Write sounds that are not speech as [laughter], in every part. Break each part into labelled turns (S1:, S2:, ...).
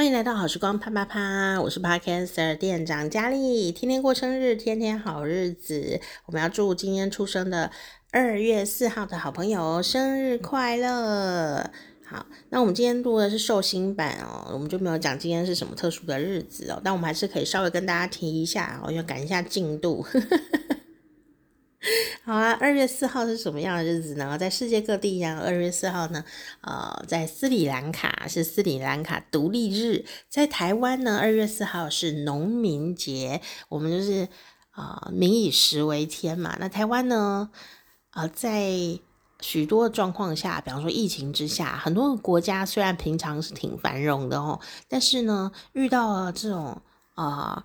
S1: 欢迎来到好时光啪啪啪，我是 Podcaster 店长佳丽，天天过生日，天天好日子。我们要祝今天出生的二月四号的好朋友生日快乐。好，那我们今天录的是寿星版哦，我们就没有讲今天是什么特殊的日子哦，但我们还是可以稍微跟大家提一下哦，要赶一下进度。[laughs] 好啊，二月四号是什么样的日子呢？在世界各地一样，二月四号呢，呃，在斯里兰卡是斯里兰卡独立日，在台湾呢，二月四号是农民节。我们就是啊、呃，民以食为天嘛。那台湾呢，啊、在许多状况下，比方说疫情之下，很多国家虽然平常是挺繁荣的哦，但是呢，遇到了这种啊、呃，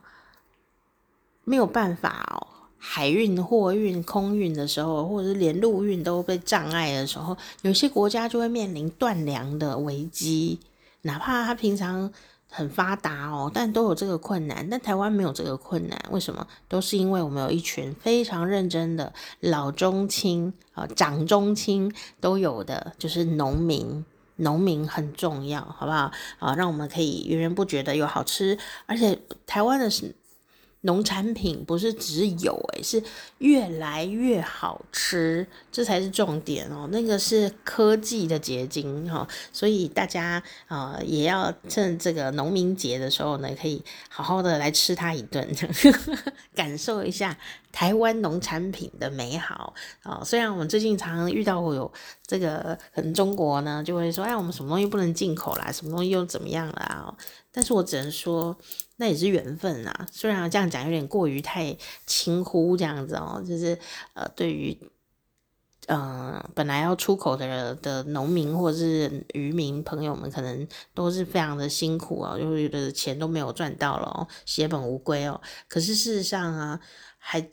S1: 没有办法哦。海运、货运、空运的时候，或者是连陆运都被障碍的时候，有些国家就会面临断粮的危机。哪怕它平常很发达哦，但都有这个困难。但台湾没有这个困难，为什么？都是因为我们有一群非常认真的老中青啊，长中青都有的，就是农民。农民很重要，好不好？啊，让我们可以源源不绝的有好吃，而且台湾的。农产品不是只有诶，是越来越好吃，这才是重点哦。那个是科技的结晶哈，所以大家啊也要趁这个农民节的时候呢，可以好好的来吃它一顿，[laughs] 感受一下台湾农产品的美好啊。虽然我们最近常常遇到有这个，可能中国呢就会说，哎，我们什么东西不能进口啦，什么东西又怎么样啦？但是我只能说。那也是缘分啊，虽然这样讲有点过于太轻忽这样子哦，哦就是呃，对于呃本来要出口的的农民或者是渔民朋友们，可能都是非常的辛苦啊，就是的钱都没有赚到了哦，血本无归哦。可是事实上啊，还。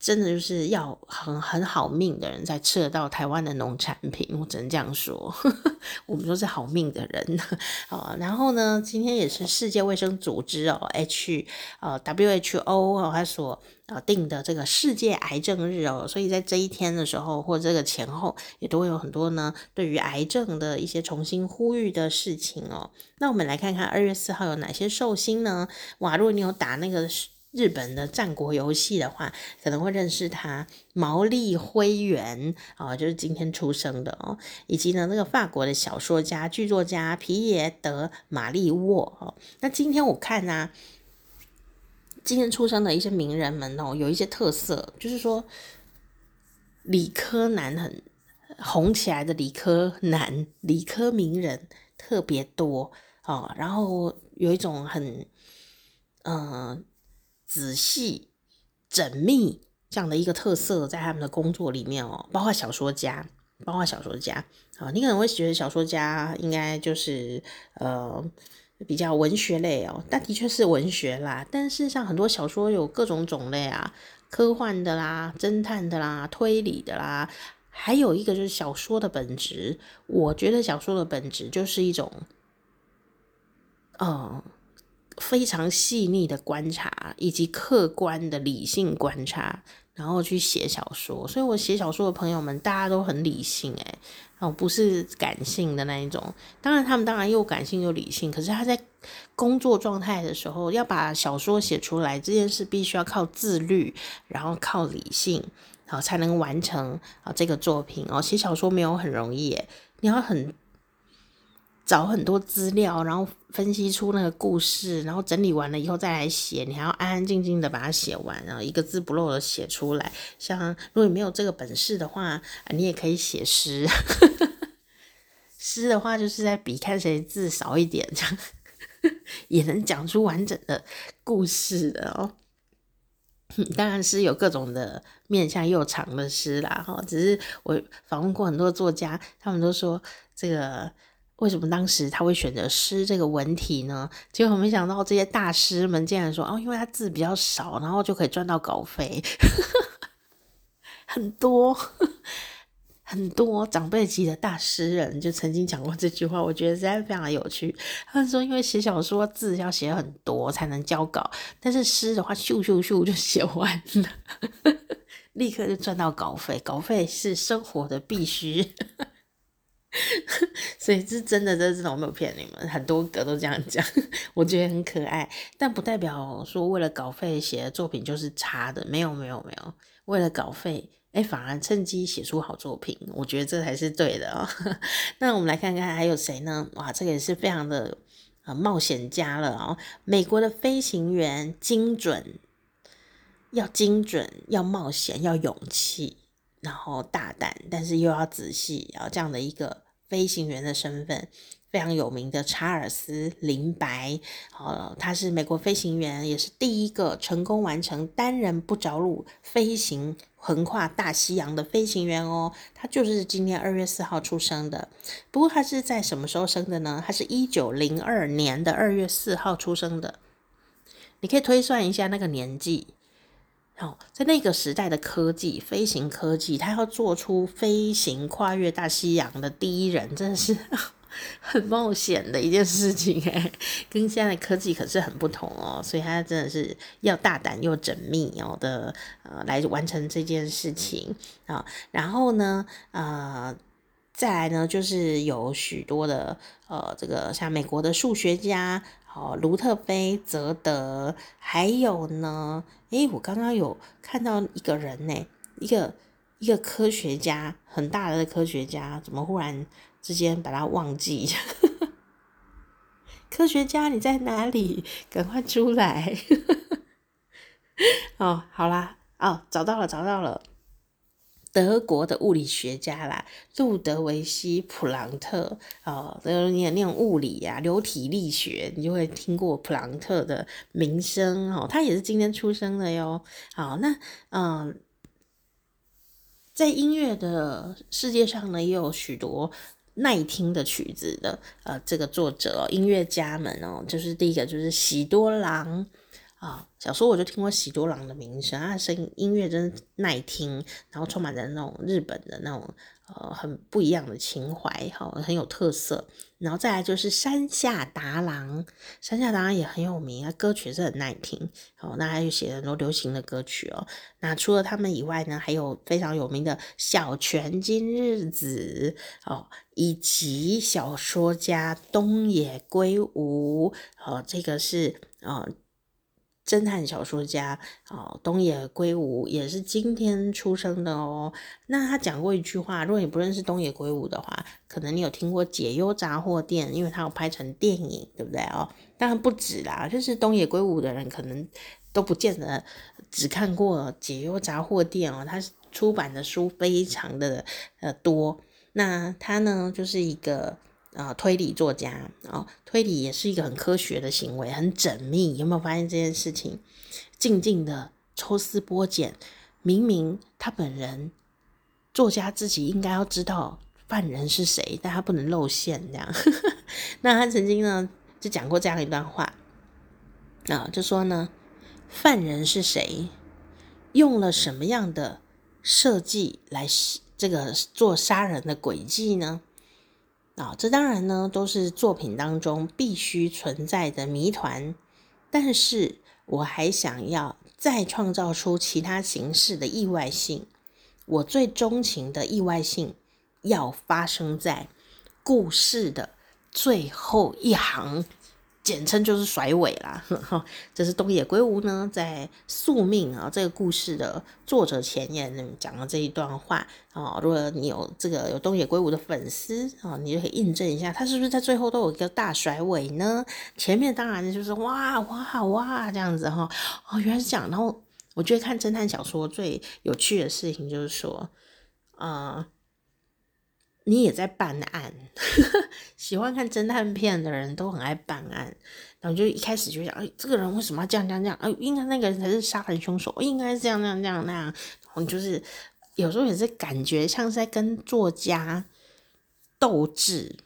S1: 真的就是要很很好命的人才吃得到台湾的农产品，我只能这样说，[laughs] 我们都是好命的人。好，然后呢，今天也是世界卫生组织哦，H 呃 WHO 哦，它所呃定的这个世界癌症日哦，所以在这一天的时候或这个前后，也都会有很多呢对于癌症的一些重新呼吁的事情哦。那我们来看看二月四号有哪些寿星呢？哇，如果你有打那个。日本的战国游戏的话，可能会认识他毛利辉元啊，就是今天出生的哦，以及呢那个法国的小说家、剧作家皮耶德马利沃哦。那今天我看呢、啊，今天出生的一些名人们哦，有一些特色，就是说理科男很红起来的理科男、理科名人特别多哦，然后有一种很嗯。仔细、缜密这样的一个特色，在他们的工作里面哦，包括小说家，包括小说家啊，你可能会觉得小说家应该就是呃比较文学类哦，但的确是文学啦。但是像很多小说有各种种类啊，科幻的啦、侦探的啦、推理的啦，还有一个就是小说的本质。我觉得小说的本质就是一种，嗯、非常细腻的观察，以及客观的理性观察，然后去写小说。所以我写小说的朋友们，大家都很理性，诶，哦，不是感性的那一种。当然，他们当然又感性又理性。可是他在工作状态的时候，要把小说写出来这件事，必须要靠自律，然后靠理性，好才能完成啊这个作品哦。写小说没有很容易，诶，你要很。找很多资料，然后分析出那个故事，然后整理完了以后再来写。你还要安安静静的把它写完，然后一个字不漏的写出来。像如果你没有这个本事的话，你也可以写诗。诗的话就是在比看谁字少一点，这样也能讲出完整的故事的哦。当然是有各种的面向又长的诗啦，哈。只是我访问过很多作家，他们都说这个。为什么当时他会选择诗这个文体呢？结果没想到这些大师们竟然说哦，因为他字比较少，然后就可以赚到稿费，[laughs] 很多 [laughs] 很多长辈级的大诗人就曾经讲过这句话，我觉得实在非常有趣。他们说，因为写小说字要写很多才能交稿，但是诗的话咻咻咻就写完了，[laughs] 立刻就赚到稿费，稿费是生活的必须。[laughs] 所以是真的，这是我没有骗你们，很多个都这样讲，[laughs] 我觉得很可爱，但不代表说为了稿费写的作品就是差的，没有没有没有，为了稿费，哎，反而趁机写出好作品，我觉得这才是对的哦。[laughs] 那我们来看看还有谁呢？哇，这个也是非常的呃冒险家了哦，美国的飞行员，精准，要精准，要冒险，要勇气。然后大胆，但是又要仔细，然后这样的一个飞行员的身份非常有名的查尔斯·林白，呃，他是美国飞行员，也是第一个成功完成单人不着陆飞行横跨大西洋的飞行员哦。他就是今年二月四号出生的。不过他是在什么时候生的呢？他是一九零二年的二月四号出生的。你可以推算一下那个年纪。哦，在那个时代的科技，飞行科技，他要做出飞行跨越大西洋的第一人，真的是 [laughs] 很冒险的一件事情诶，跟现在的科技可是很不同哦，所以他真的是要大胆又缜密哦的呃来完成这件事情啊。然后呢，呃，再来呢，就是有许多的呃，这个像美国的数学家。哦，卢特菲泽德，还有呢？诶，我刚刚有看到一个人呢，一个一个科学家，很大的科学家，怎么忽然之间把他忘记？[laughs] 科学家你在哪里？赶快出来！[laughs] 哦，好啦，哦，找到了，找到了。德国的物理学家啦，路德维希·普朗特哦，你念物理呀、啊，流体力学，你就会听过普朗特的名声哦。他也是今天出生的哟。好，那嗯，在音乐的世界上呢，也有许多耐听的曲子的呃，这个作者、音乐家们哦，就是第一个就是喜多郎。啊、小时候我就听过喜多郎的名声，他的声音音乐真是耐听，然后充满着那种日本的那种呃很不一样的情怀，哈、很有特色。然后再来就是山下达郎，山下达郎也很有名啊，歌曲是很耐听，哦，那他就写了很多流行的歌曲哦。那除了他们以外呢，还有非常有名的小泉今日子哦，以及小说家东野圭吾，哦，这个是哦。侦探小说家哦，东野圭吾也是今天出生的哦。那他讲过一句话，如果你不认识东野圭吾的话，可能你有听过《解忧杂货店》，因为他有拍成电影，对不对哦？当然不止啦，就是东野圭吾的人可能都不见得只看过《解忧杂货店》哦。他出版的书非常的呃多。那他呢，就是一个。啊，推理作家啊，推理也是一个很科学的行为，很缜密。有没有发现这件事情？静静的抽丝剥茧，明明他本人作家自己应该要知道犯人是谁，但他不能露馅这样。[laughs] 那他曾经呢就讲过这样一段话啊，就说呢，犯人是谁，用了什么样的设计来这个做杀人的诡计呢？啊、这当然呢都是作品当中必须存在的谜团，但是我还想要再创造出其他形式的意外性。我最钟情的意外性要发生在故事的最后一行。简称就是甩尾啦，[laughs] 这是东野圭吾呢在《宿命》啊这个故事的作者前言讲的这一段话啊。如果你有这个有东野圭吾的粉丝啊，你就可以印证一下，他是不是在最后都有一个大甩尾呢？前面当然就是哇哇哇这样子哈哦，原来是这样。然后我觉得看侦探小说最有趣的事情就是说，啊。你也在办案，[laughs] 喜欢看侦探片的人都很爱办案，然后就一开始就想，哎，这个人为什么要这样这样这样？哎，应该那个人才是杀人凶手，应该是这样这样这样那样。然后就是有时候也是感觉像是在跟作家斗智，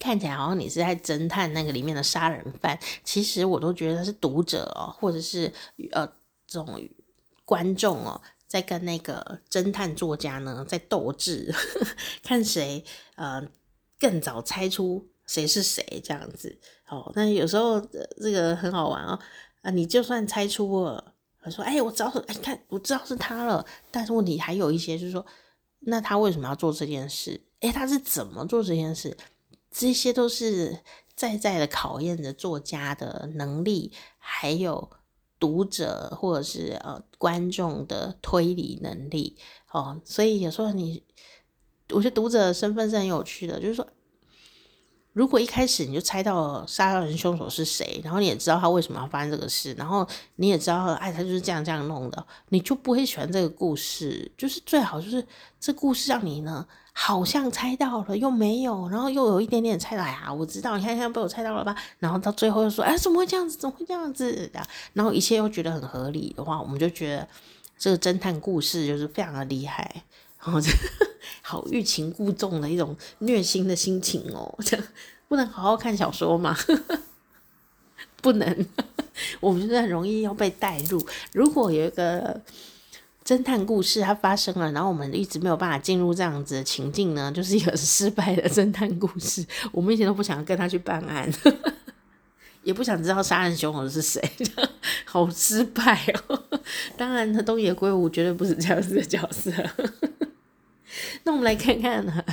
S1: 看起来好像你是在侦探那个里面的杀人犯，其实我都觉得是读者哦，或者是呃这种观众哦。在跟那个侦探作家呢，在斗智，[laughs] 看谁呃更早猜出谁是谁这样子。哦，那有时候、这个很好玩哦。啊，你就算猜出了，说：“哎，我知道，哎，看我知道是他了。”但是问题还有一些，就是说，那他为什么要做这件事？诶，他是怎么做这件事？这些都是在在的考验着作家的能力，还有读者或者是呃观众的推理能力哦。所以有时候你，我觉得读者的身份是很有趣的，就是说。如果一开始你就猜到杀人凶手是谁，然后你也知道他为什么要发生这个事，然后你也知道，哎，他就是这样这样弄的，你就不会喜欢这个故事。就是最好就是这故事让你呢，好像猜到了又没有，然后又有一点点猜到呀，我知道，你看现在被我猜到了吧？然后到最后又说，哎，怎么会这样子？怎么会这样子的？然后一切又觉得很合理的话，我们就觉得这个侦探故事就是非常的厉害。然后就 [laughs] 好欲擒故纵的一种虐心的心情哦，[laughs] 这不能好好看小说吗？[laughs] 不能，我们就很容易要被带入。如果有一个侦探故事它发生了，然后我们一直没有办法进入这样子的情境呢，[laughs] 就是一个失败的侦探故事。[laughs] 我们一点都不想跟他去办案，[laughs] 也不想知道杀人凶手是谁，好失败哦。当然，东野圭吾绝对不是这样子的角色。那我们来看看呢，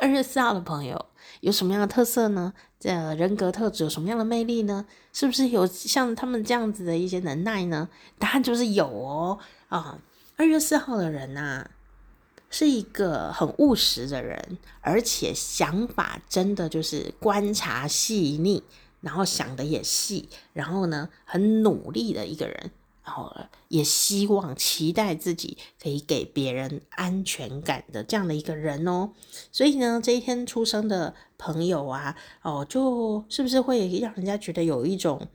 S1: 二月四号的朋友有什么样的特色呢？这人格特质有什么样的魅力呢？是不是有像他们这样子的一些能耐呢？答案就是有哦。啊，二月四号的人呐、啊，是一个很务实的人，而且想法真的就是观察细腻，然后想的也细，然后呢，很努力的一个人。然后也希望期待自己可以给别人安全感的这样的一个人哦，所以呢，这一天出生的朋友啊，哦，就是不是会让人家觉得有一种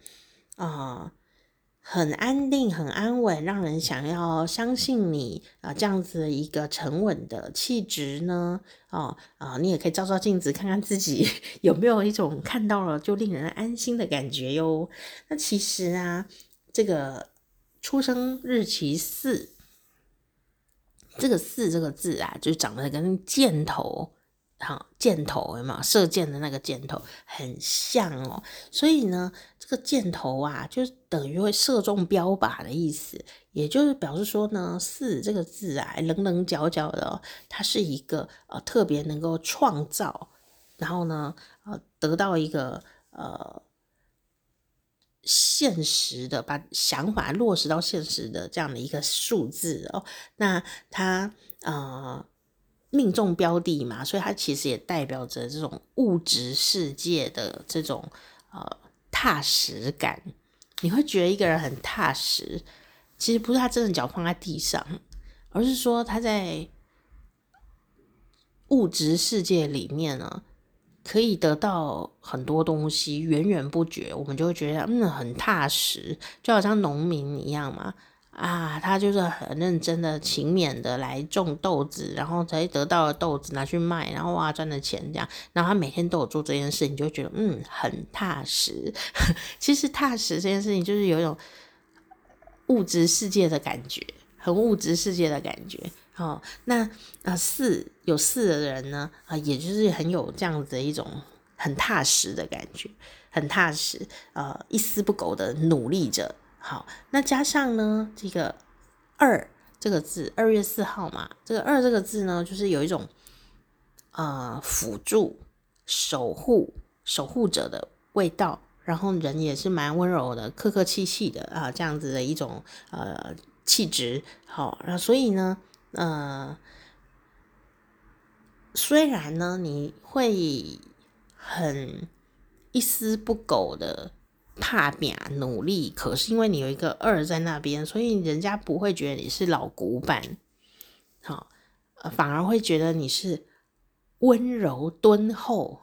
S1: 啊、很安定、很安稳，让人想要相信你啊、这样子一个沉稳的气质呢？哦啊、你也可以照照镜子，看看自己 [laughs] 有没有一种看到了就令人安心的感觉哟。那其实啊，这个。出生日期四，这个四这个字啊，就长得跟箭头，哈，箭头有没有？射箭的那个箭头很像哦。所以呢，这个箭头啊，就等于会射中标靶的意思，也就是表示说呢，四这个字啊，棱棱角角的，它是一个呃特别能够创造，然后呢，呃，得到一个呃。现实的把想法落实到现实的这样的一个数字哦，那它呃命中标的嘛，所以它其实也代表着这种物质世界的这种呃踏实感。你会觉得一个人很踏实，其实不是他真的脚放在地上，而是说他在物质世界里面呢。可以得到很多东西，源源不绝，我们就会觉得嗯很踏实，就好像农民一样嘛啊，他就是很认真的、勤勉的来种豆子，然后才得到了豆子拿去卖，然后哇赚了钱这样，然后他每天都有做这件事，你就觉得嗯很踏实。[laughs] 其实踏实这件事情就是有一种物质世界的感觉，很物质世界的感觉。哦，那啊四有四的人呢啊，也就是很有这样子的一种很踏实的感觉，很踏实，呃，一丝不苟的努力着。好，那加上呢这个二这个字，二月四号嘛，这个二这个字呢，就是有一种呃辅助、守护、守护者的味道，然后人也是蛮温柔的，客客气气的啊，这样子的一种呃气质。好，那所以呢。呃，虽然呢，你会很一丝不苟的怕拼努力，可是因为你有一个二在那边，所以人家不会觉得你是老古板，好，反而会觉得你是温柔敦厚，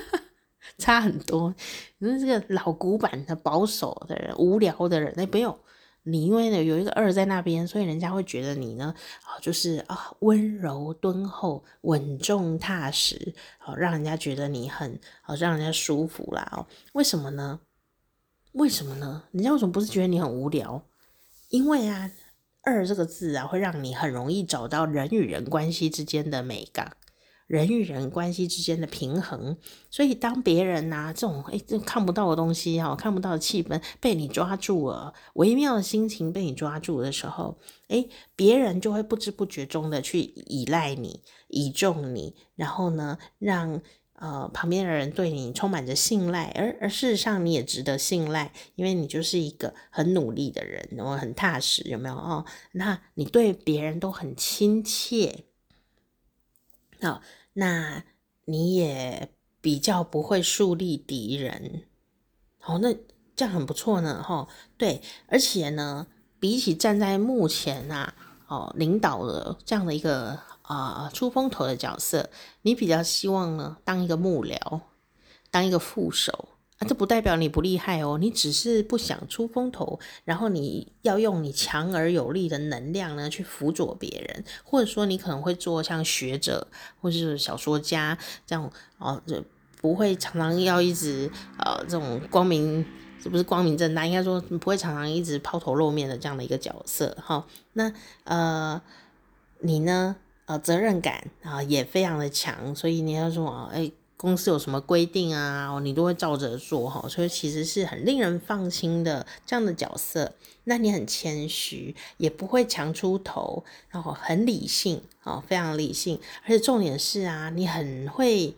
S1: [laughs] 差很多。你说这个老古板的保守的人，无聊的人，那不用。你因为呢有一个二在那边，所以人家会觉得你呢啊就是啊温柔敦厚、稳重踏实，好让人家觉得你很好，让人家舒服啦哦。为什么呢？为什么呢？人家为什么不是觉得你很无聊？因为啊二这个字啊会让你很容易找到人与人关系之间的美感，人与人关系之间的平衡。所以当别人呐、这种诶这看不到的东西哈，看不到的气氛被你抓住了，微妙的心情被你抓住的时候，诶，别人就会不知不觉中的去依赖你、倚重你，然后呢，让。呃，旁边的人对你充满着信赖，而而事实上你也值得信赖，因为你就是一个很努力的人，然后很踏实，有没有哦？那你对别人都很亲切，好、那你也比较不会树立敌人，好、哦，那这样很不错呢，哈、哦，对，而且呢，比起站在目前啊，哦，领导的这样的一个。啊，出风头的角色，你比较希望呢，当一个幕僚，当一个副手啊，这不代表你不厉害哦，你只是不想出风头，然后你要用你强而有力的能量呢，去辅佐别人，或者说你可能会做像学者或是小说家这样哦，就不会常常要一直呃这种光明，是不是光明正大？应该说不会常常一直抛头露面的这样的一个角色哈。那呃，你呢？呃，责任感啊也非常的强，所以你要说啊，哎，公司有什么规定啊，你都会照着做哈，所以其实是很令人放心的这样的角色。那你很谦虚，也不会强出头，然后很理性啊，非常理性，而且重点是啊，你很会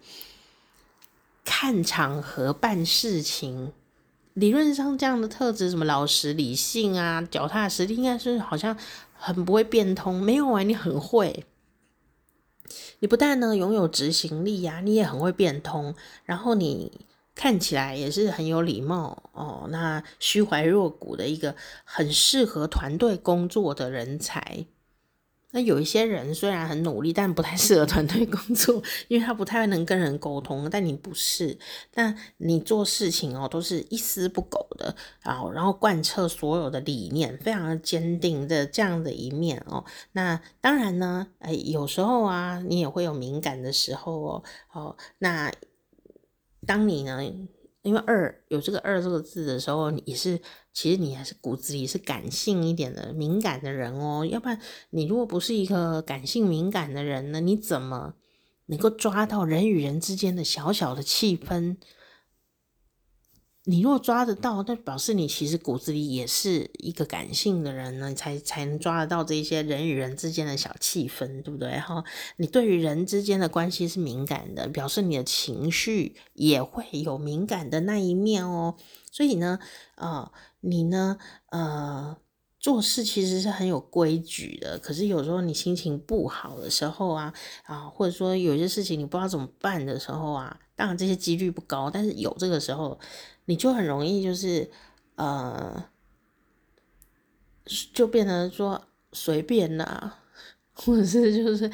S1: 看场合办事情。理论上这样的特质，什么老实、理性啊，脚踏实地，应该是好像很不会变通。没有啊，你很会。你不但呢拥有执行力呀、你也很会变通，然后你看起来也是很有礼貌哦，那虚怀若谷的一个很适合团队工作的人才。那有一些人虽然很努力，但不太适合团队工作，因为他不太能跟人沟通。但你不是，但你做事情哦，都是一丝不苟的，然后然后贯彻所有的理念，非常的坚定的这样的一面哦。那当然呢，哎，有时候啊，你也会有敏感的时候哦。哦，那当你呢？因为二有这个二这个字的时候，你也是其实你还是骨子里是感性一点的敏感的人哦。要不然你如果不是一个感性敏感的人呢，你怎么能够抓到人与人之间的小小的气氛？你若抓得到，那表示你其实骨子里也是一个感性的人呢，才才能抓得到这些人与人之间的小气氛，对不对？哈，你对于人之间的关系是敏感的，表示你的情绪也会有敏感的那一面哦。所以呢，呃，你呢，呃，做事其实是很有规矩的。可是有时候你心情不好的时候啊，啊，或者说有些事情你不知道怎么办的时候啊，当然这些几率不高，但是有这个时候。你就很容易就是，呃，就变成说随便啦，或者是就是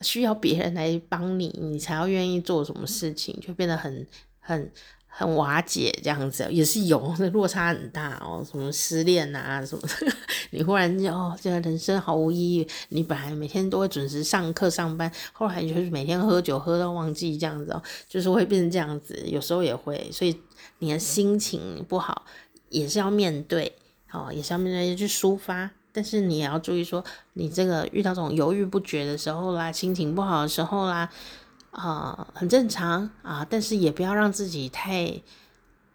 S1: 需要别人来帮你，你才要愿意做什么事情，就变得很很很瓦解这样子，也是有，这 [laughs] 落差很大哦。什么失恋啊什么的，[laughs] 你忽然就哦，这个人生毫无意义。你本来每天都会准时上课上班，后来就是每天喝酒喝到忘记这样子哦，就是会变成这样子，有时候也会，所以。你的心情不好，也是要面对，哦，也是要面对去抒发。但是你也要注意说，你这个遇到这种犹豫不决的时候啦，心情不好的时候啦，啊、很正常啊。但是也不要让自己太、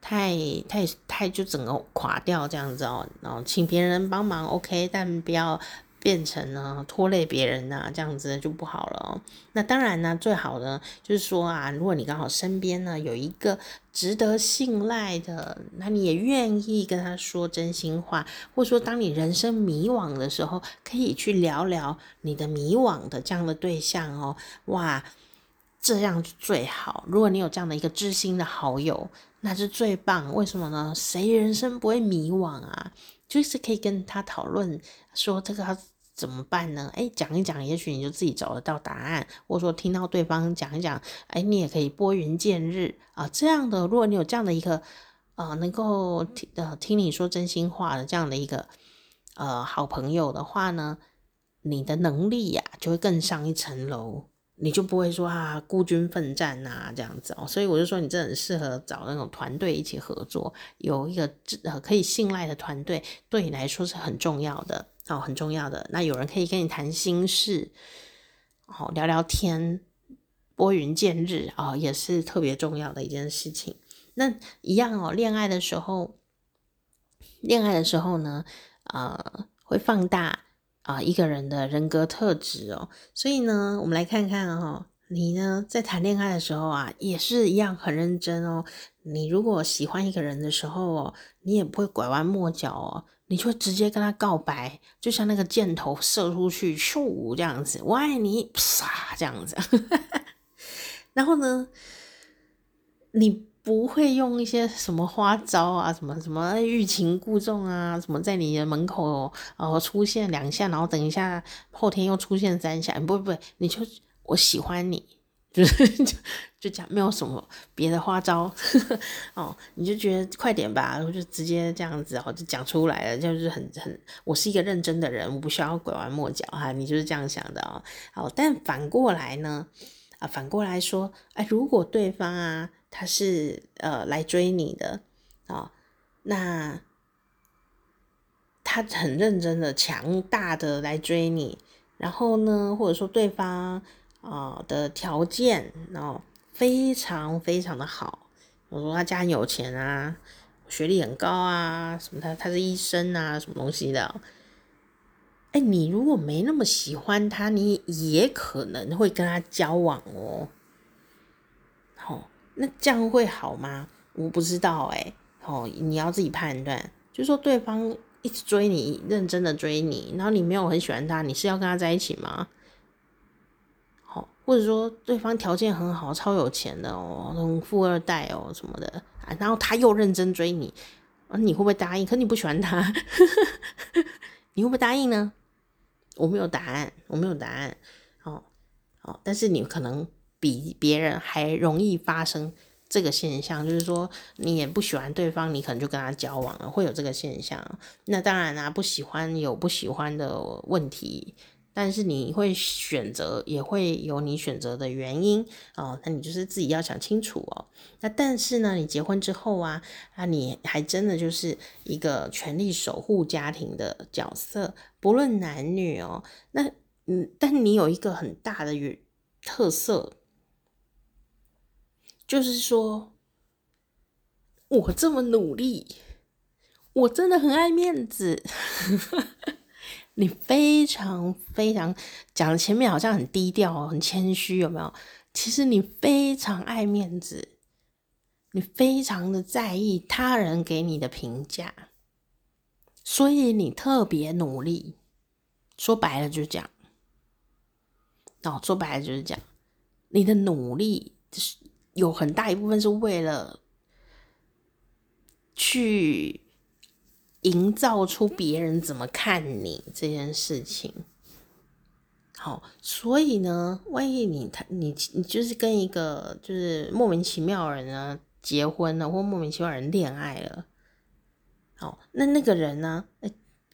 S1: 太、太、太就整个垮掉这样子哦。然后请别人帮忙，OK，但不要。变成呢拖累别人呐、这样子就不好了。那当然呢，最好呢就是说啊，如果你刚好身边呢有一个值得信赖的，那你也愿意跟他说真心话，或者说当你人生迷惘的时候，可以去聊聊你的迷惘的这样的对象哦。哇，这样最好。如果你有这样的一个知心的好友，那是最棒。为什么呢？谁人生不会迷惘啊？就是可以跟他讨论说这个要怎么办呢？诶，讲一讲，也许你就自己找得到答案，或者说听到对方讲一讲，诶，你也可以拨云见日啊。这样的，如果你有这样的一个呃，能够听呃听你说真心话的这样的一个呃好朋友的话呢，你的能力呀就会更上一层楼。你就不会说啊孤军奋战啊这样子哦，所以我就说你这很适合找那种团队一起合作，有一个呃可以信赖的团队，对你来说是很重要的哦，很重要的。那有人可以跟你谈心事，哦聊聊天，拨云见日啊、哦，也是特别重要的一件事情。那一样哦，恋爱的时候，恋爱的时候呢，呃，会放大啊、一个人的人格特质哦。所以呢，我们来看看哦，你呢在谈恋爱的时候啊，也是一样很认真哦。你如果喜欢一个人的时候哦，你也不会拐弯抹角哦。你就直接跟他告白，就像那个箭头射出去，咻这样子，我爱你，啪这样子。[laughs] 然后呢，你不会用一些什么花招啊，什么什么欲擒故纵啊，什么在你的门口哦出现两下，然后等一下后天又出现三下，不不，你就我喜欢你。就是 [laughs] 就就讲没有什么别的花招 [laughs] 哦，你就觉得快点吧，然后就直接这样子哦，就讲出来了，就是很很，我是一个认真的人，我不需要拐弯抹角哈，你就是这样想的哦。好，但反过来呢，啊，反过来说，哎，如果对方啊，他是呃来追你的啊，哦，那他很认真的、强大的来追你，然后呢，或者说对方。啊、哦、的条件，然后非常非常的好。我说他家很有钱啊，学历很高啊，什么他他是医生啊，什么东西的。哎，你如果没那么喜欢他，你也可能会跟他交往哦。好、哦，那这样会好吗？我不知道哎。哦，你要自己判断。就说对方一直追你，认真的追你，然后你没有很喜欢他，你是要跟他在一起吗？或者说对方条件很好，超有钱的哦，那种富二代哦什么的啊，然后他又认真追你，啊，你会不会答应？可你不喜欢他，[laughs] 你会不会答应呢？我没有答案，我没有答案。哦哦，但是你可能比别人还容易发生这个现象，就是说你也不喜欢对方，你可能就跟他交往了，会有这个现象。那当然啦，啊，不喜欢有不喜欢的问题。但是你会选择，也会有你选择的原因哦。那你就是自己要想清楚哦。那但是呢，你结婚之后啊，那你还真的就是一个全力守护家庭的角色，不论男女哦。那嗯，但你有一个很大的特色，就是说，我这么努力，我真的很爱面子。[laughs] 你非常非常讲前面好像很低调、很谦虚，有没有？其实你非常爱面子，你非常的在意他人给你的评价，所以你特别努力。说白了就是这样。哦，说白了就是这样。你的努力就是有很大一部分是为了去。营造出别人怎么看你这件事情，好，所以呢，万一你他你你就是跟一个就是莫名其妙的人呢结婚了，或莫名其妙的人恋爱了，好，那那个人呢，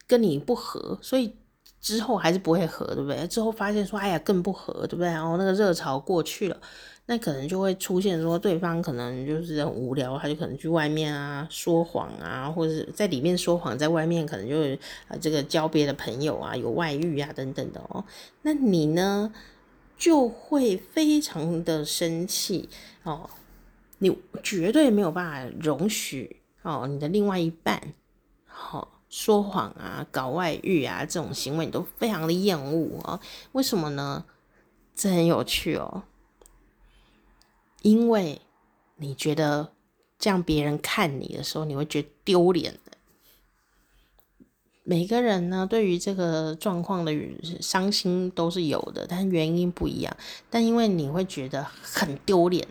S1: 跟你不合，所以之后还是不会合，对不对？之后发现说，哎呀，更不合，对不对？然后那个热潮过去了。那可能就会出现说，对方可能就是很无聊，他就可能去外面啊说谎啊，或者是在里面说谎，在外面可能就是啊这个交别的朋友啊，有外遇啊等等的哦。那你呢就会非常的生气哦，你绝对没有办法容许哦你的另外一半好、哦、说谎啊、搞外遇啊这种行为，你都非常的厌恶啊。为什么呢？这很有趣哦。因为你觉得这样别人看你的时候，你会觉得丢脸的。每个人呢，对于这个状况的伤心都是有的，但原因不一样。但因为你会觉得很丢脸，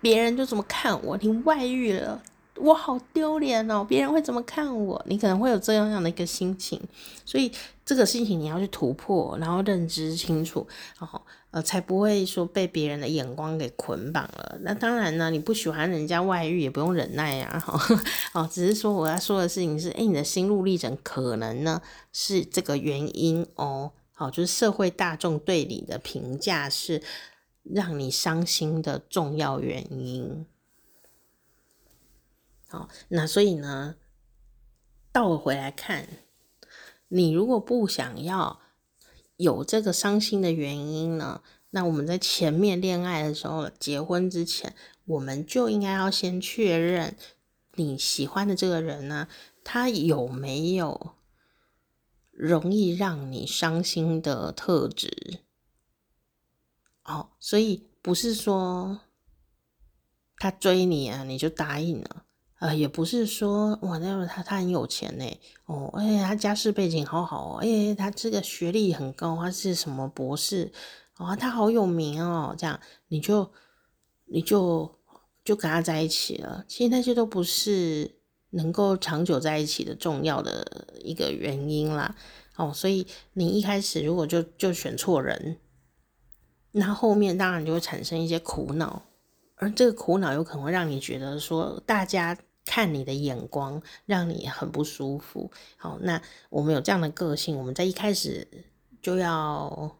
S1: 别人就这么看我，你外遇了。我好丢脸哦！别人会怎么看我？你可能会有这样样的一个心情，所以这个心情你要去突破，然后认知清楚，然后呃，才不会说被别人的眼光给捆绑了。那当然呢，你不喜欢人家外遇也不用忍耐呀，哈，[laughs] 哦，只是说我要说的事情是，诶，你的心路历程可能呢是这个原因哦，好，就是社会大众对你的评价是让你伤心的重要原因。好，那所以呢，倒回来看，你如果不想要有这个伤心的原因呢，那我们在前面恋爱的时候，结婚之前，我们就应该要先确认你喜欢的这个人呢，他有没有容易让你伤心的特质？哦，所以不是说他追你啊，你就答应了。呃，也不是说哇，那个他他很有钱呢，哦，而且他家世背景好好哦，哎，他这个学历很高，他是什么博士，哦，他好有名哦，这样你就你就就跟他在一起了。其实那些都不是能够长久在一起的重要的一个原因啦，哦，所以你一开始如果就就选错人，那后面当然就会产生一些苦恼，而这个苦恼有可能会让你觉得说大家。看你的眼光，让你很不舒服。好，那我们有这样的个性，我们在一开始就要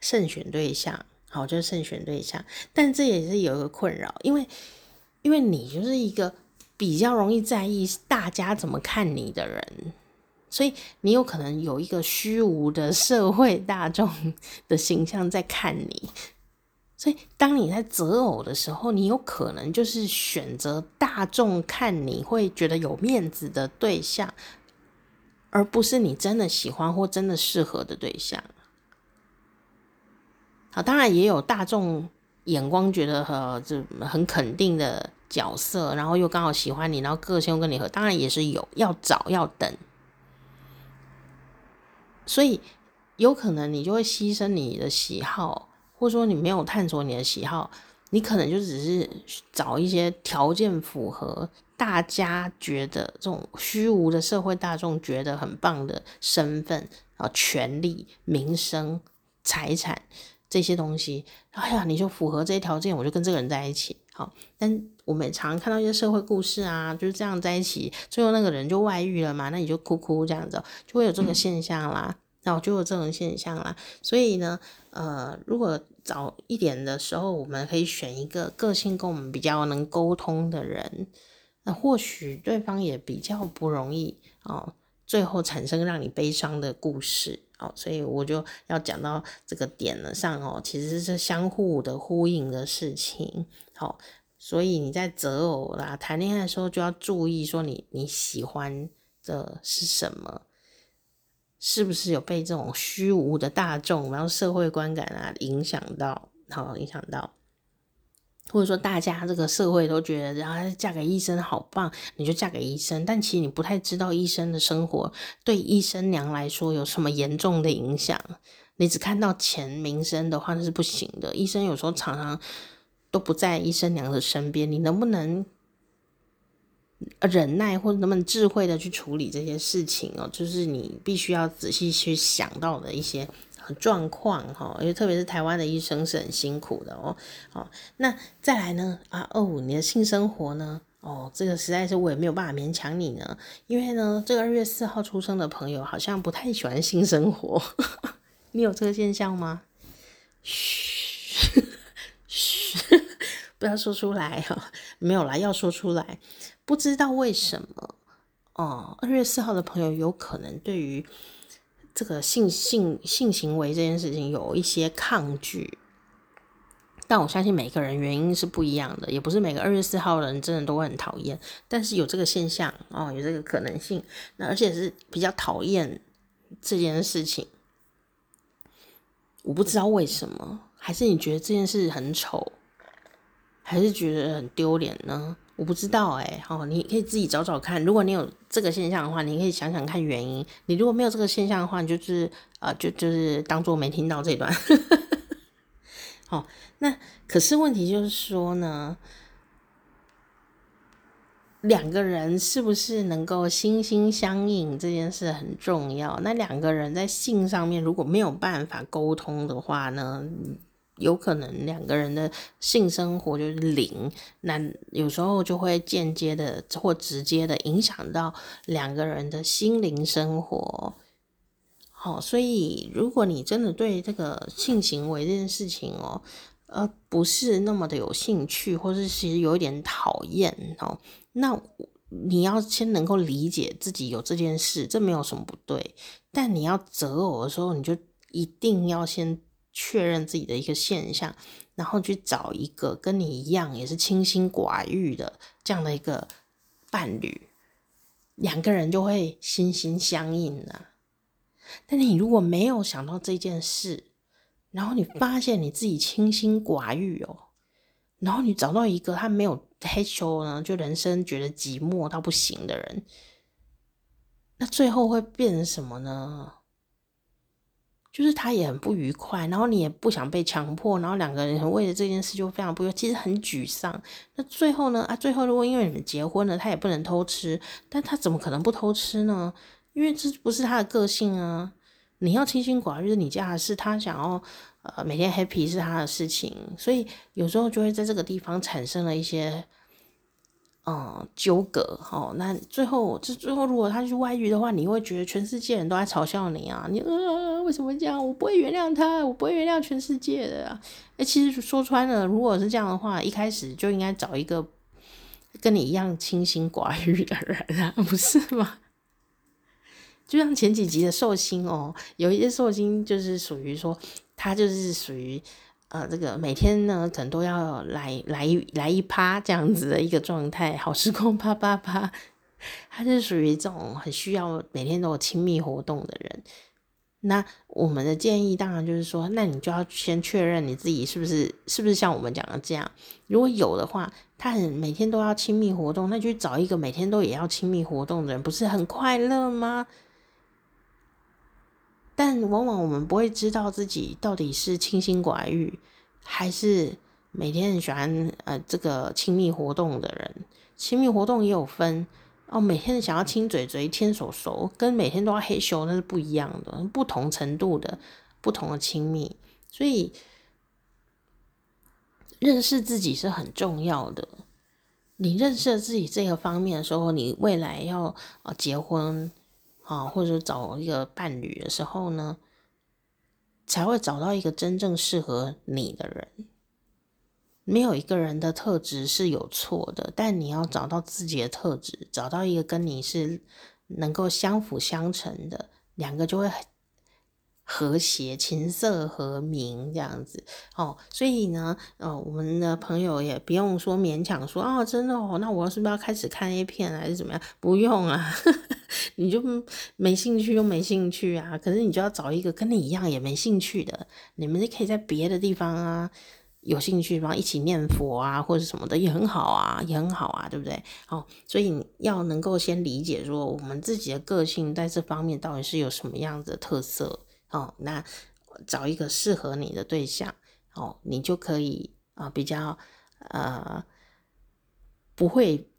S1: 慎选对象。好，就慎选对象，但这也是有一个困扰，因为因为你就是一个比较容易在意大家怎么看你的人，所以你有可能有一个虚无的社会大众的形象在看你。所以，当你在择偶的时候，你有可能就是选择大众看你会觉得有面子的对象，而不是你真的喜欢或真的适合的对象。好，当然也有大众眼光觉得呃这很肯定的角色，然后又刚好喜欢你，然后个性又跟你合，当然也是有，要找要等。所以，有可能你就会牺牲你的喜好。或者说你没有探索你的喜好，你可能就只是找一些条件符合大家觉得这种虚无的社会大众觉得很棒的身份啊、权利、名声、财产这些东西。哎呀，你就符合这些条件，我就跟这个人在一起。好，但我们常看到一些社会故事啊，就是这样在一起，最后那个人就外遇了嘛，那你就哭哭这样子，就会有这个现象啦。那我就有这种现象啦。所以呢，呃，如果早一点的时候，我们可以选一个个性跟我们比较能沟通的人，那或许对方也比较不容易哦，最后产生让你悲伤的故事哦。所以我就要讲到这个点了上哦，其实是相互的呼应的事情。好，所以你在择偶啦、谈恋爱的时候就要注意说你你喜欢的是什么。是不是有被这种虚无的大众，然后社会观感啊影响到？好，影响到，或者说大家这个社会都觉得，然后嫁给医生好棒，你就嫁给医生。但其实你不太知道医生的生活对医生娘来说有什么严重的影响。你只看到钱名声的话，那是不行的。医生有时候常常都不在医生娘的身边，你能不能？忍耐或者那么智慧的去处理这些事情哦，就是你必须要仔细去想到的一些状况哈，因为特别是台湾的医生是很辛苦的哦。好，那再来呢啊二五，你的性生活呢？哦，这个实在是我也没有办法勉强你呢，因为呢，这个二月四号出生的朋友好像不太喜欢性生活，[laughs] 你有这个现象吗？嘘 [laughs] 嘘，[laughs] 不要说出来哈，没有啦，要说出来。不知道为什么哦，二月四号的朋友有可能对于这个性性性行为这件事情有一些抗拒，但我相信每个人原因是不一样的，也不是每个二月四号的人真的都会很讨厌，但是有这个现象哦，有这个可能性，那而且是比较讨厌这件事情，我不知道为什么，还是你觉得这件事很丑，还是觉得很丢脸呢？我不知道哎、欸，好，你可以自己找找看。如果你有这个现象的话，你可以想想看原因。你如果没有这个现象的话，你就是呃，就就是当做没听到这段。[laughs] 好，那可是问题就是说呢，两个人是不是能够心心相印这件事很重要。那两个人在性上面如果没有办法沟通的话呢？有可能两个人的性生活就是零，那有时候就会间接的或直接的影响到两个人的心灵生活。好，所以如果你真的对这个性行为这件事情哦，呃，不是那么的有兴趣，或是其实有一点讨厌哦，那你要先能够理解自己有这件事，这没有什么不对。但你要择偶的时候，你就一定要先。确认自己的一个现象，然后去找一个跟你一样也是清心寡欲的这样的一个伴侣，两个人就会心心相印了。但你如果没有想到这件事，然后你发现你自己清心寡欲哦，然后你找到一个他没有害羞呢，就人生觉得寂寞到不行的人，那最后会变成什么呢？就是他也很不愉快，然后你也不想被强迫，然后两个人为了这件事就非常不愉快，其实很沮丧。那最后呢？啊，最后如果因为你们结婚了，他也不能偷吃，但他怎么可能不偷吃呢？因为这不是他的个性啊。你要清心寡欲是你家的事，他想要呃每天 happy 是他的事情，所以有时候就会在这个地方产生了一些。嗯，纠葛哦，那最后就最后，如果他去外遇的话，你会觉得全世界人都在嘲笑你啊！你呃，为什么这样？我不会原谅他，我不会原谅全世界的啊！哎，其实说穿了，如果是这样的话，一开始就应该找一个跟你一样清心寡欲的人啊，不是吗？[laughs] 就像前几集的寿星哦，有一些寿星就是属于说，他就是属于。呃，这个每天呢，可能都要来来一来一趴这样子的一个状态，好时光啪啪啪，他是属于这种很需要每天都有亲密活动的人。那我们的建议当然就是说，那你就要先确认你自己是不是是不是像我们讲的这样。如果有的话，他很每天都要亲密活动，那去找一个每天都也要亲密活动的人，不是很快乐吗？但往往我们不会知道自己到底是清心寡欲，还是每天很喜欢呃这个亲密活动的人。亲密活动也有分哦，每天想要亲嘴嘴、牵手手，跟每天都要嘿咻，那是不一样的，不同程度的不同的亲密。所以认识自己是很重要的。你认识了自己这个方面的时候，你未来要呃结婚。啊，或者找一个伴侣的时候呢，才会找到一个真正适合你的人。没有一个人的特质是有错的，但你要找到自己的特质，找到一个跟你是能够相辅相成的，两个就会很。和谐，琴瑟和鸣这样子哦，所以呢，呃，我们的朋友也不用说勉强说啊、哦，真的哦，那我是不是要开始看 A 片还是怎么样？不用啊，[laughs] 你就没兴趣就没兴趣啊。可是你就要找一个跟你一样也没兴趣的，你们就可以在别的地方啊有兴趣，然后一起念佛啊或者什么的也很好啊，也很好啊，对不对？哦，所以你要能够先理解说我们自己的个性在这方面到底是有什么样子的特色。哦，那找一个适合你的对象，哦，你就可以啊、比较呃不会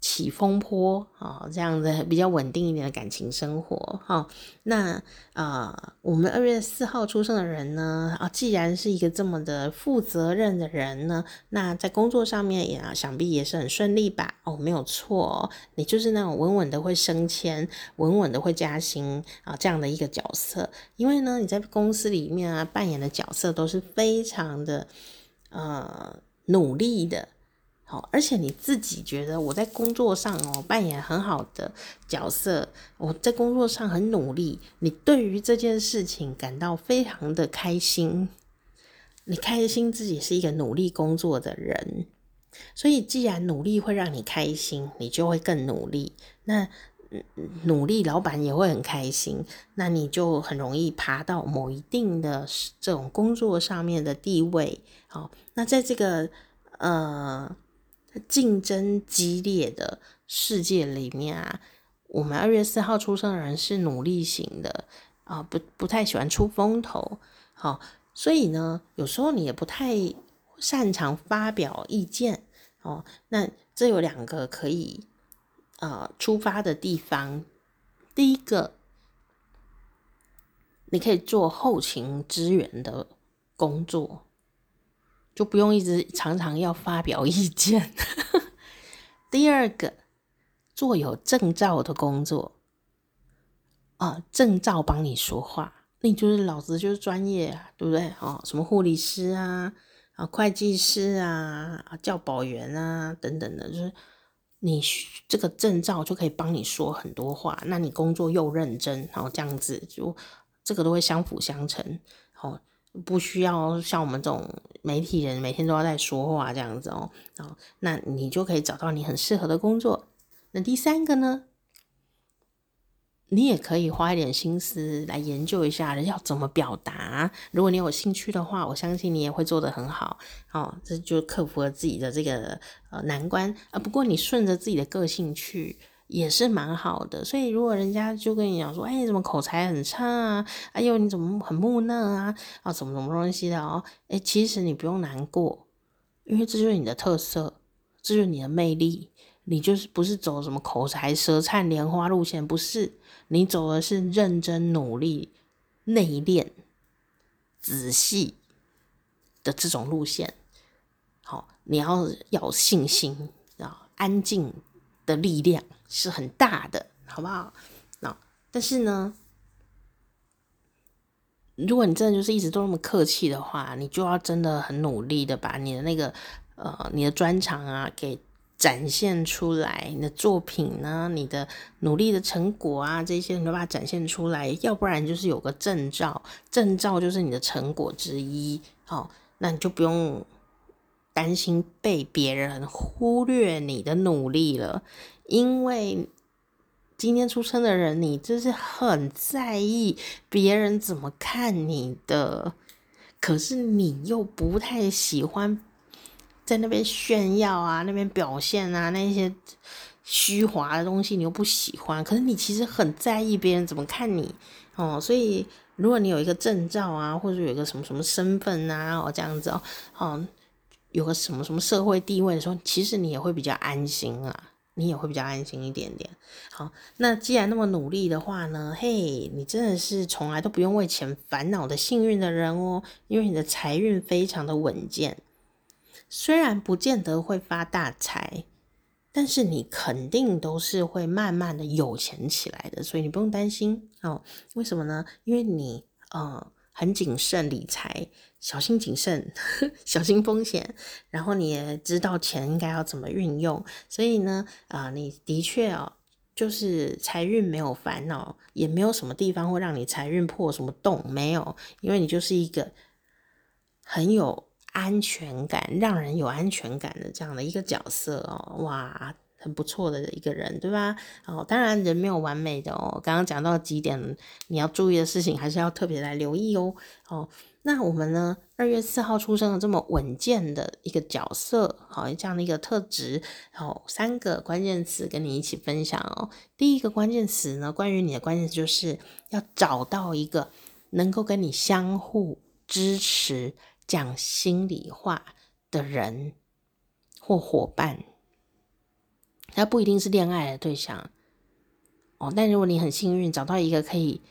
S1: 起风波啊、这样子比较稳定一点的感情生活哈、那啊、我们二月四号出生的人呢啊，既然是一个这么的负责任的人呢，那在工作上面也啊，想必也是很顺利吧？哦，没有错、你就是那种稳稳的会升迁、稳稳的会加薪啊这样的一个角色。因为呢，你在公司里面啊扮演的角色都是非常的呃努力的。好，而且你自己觉得我在工作上哦扮演很好的角色，我在工作上很努力，你对于这件事情感到非常的开心，你开心自己是一个努力工作的人，所以既然努力会让你开心，你就会更努力。那努力，老板也会很开心，那你就很容易爬到某一定的这种工作上面的地位。好，那在这个呃。竞争激烈的世界里面啊，我们二月四号出生的人是努力型的啊，不不太喜欢出风头，好，所以呢，有时候你也不太擅长发表意见哦。那这有两个可以啊出发的地方，第一个，你可以做后勤支援的工作。就不用一直常常要发表意见。第二个，做有证照的工作，啊，证照帮你说话，那你就是老子就是专业啊，对不对？哦，什么护理师啊，啊，会计师啊，啊，教保员啊，等等的，就是你这个证照就可以帮你说很多话，那你工作又认真，然后这样子就这个都会相辅相成，好。不需要像我们这种媒体人每天都要在说话这样子哦。哦，那你就可以找到你很适合的工作。那第三个呢？你也可以花一点心思来研究一下人要怎么表达。如果你有兴趣的话，我相信你也会做得很好。哦，这就克服了自己的这个呃难关啊。不过你顺着自己的个性去也是蛮好的。所以如果人家就跟你讲说，哎，你怎么口才很差啊？哎呦，你怎么很木讷啊？啊，什么什么东西的哦？哎，其实你不用难过，因为这就是你的特色，这就是你的魅力。你就是不是走什么口才舌灿莲花路线，不是。你走的是认真努力、内敛、仔细的这种路线。好，你要要有信心啊！安静的力量是很大的，好不好？那但是呢，如果你真的就是一直都那么客气的话，你就要真的很努力的把你的那个呃你的专长啊给。展现出来你的作品呢，你的努力的成果啊，这些你都把它展现出来，要不然就是有个证照，证照就是你的成果之一，哦，那你就不用担心被别人忽略你的努力了，因为今天出生的人，你就是很在意别人怎么看你的，可是你又不太喜欢。在那边炫耀啊，那边表现啊，那些虚华的东西你又不喜欢，可是你其实很在意别人怎么看你哦。所以如果你有一个证照啊，或者有一个什么什么身份啊，哦这样子哦，哦有个什么什么社会地位的时候，其实你也会比较安心啊，你也会比较安心一点点。好，那既然那么努力的话呢，嘿，你真的是从来都不用为钱烦恼的幸运的人哦，因为你的财运非常的稳健。虽然不见得会发大财，但是你肯定都是会慢慢的有钱起来的，所以你不用担心哦。为什么呢？因为你呃很谨慎理财，小心谨慎，[laughs] 小心风险，然后你也知道钱应该要怎么运用，所以呢，啊、你的确哦，就是财运没有烦恼，也没有什么地方会让你财运破什么洞，没有，因为你就是一个很有。安全感，让人有安全感的这样的一个角色哦，哇，很不错的一个人，对吧？哦，当然人没有完美的哦。刚刚讲到几点你要注意的事情，还是要特别来留意哦。哦，那我们呢，二月四号出生的这么稳健的一个角色，好，这样的一个特质，好，三个关键词跟你一起分享哦。第一个关键词呢，关于你的关键词就是要找到一个能够跟你相互支持。讲心里话的人或伙伴，他不一定是恋爱的对象哦。但如果你很幸运找到一个可以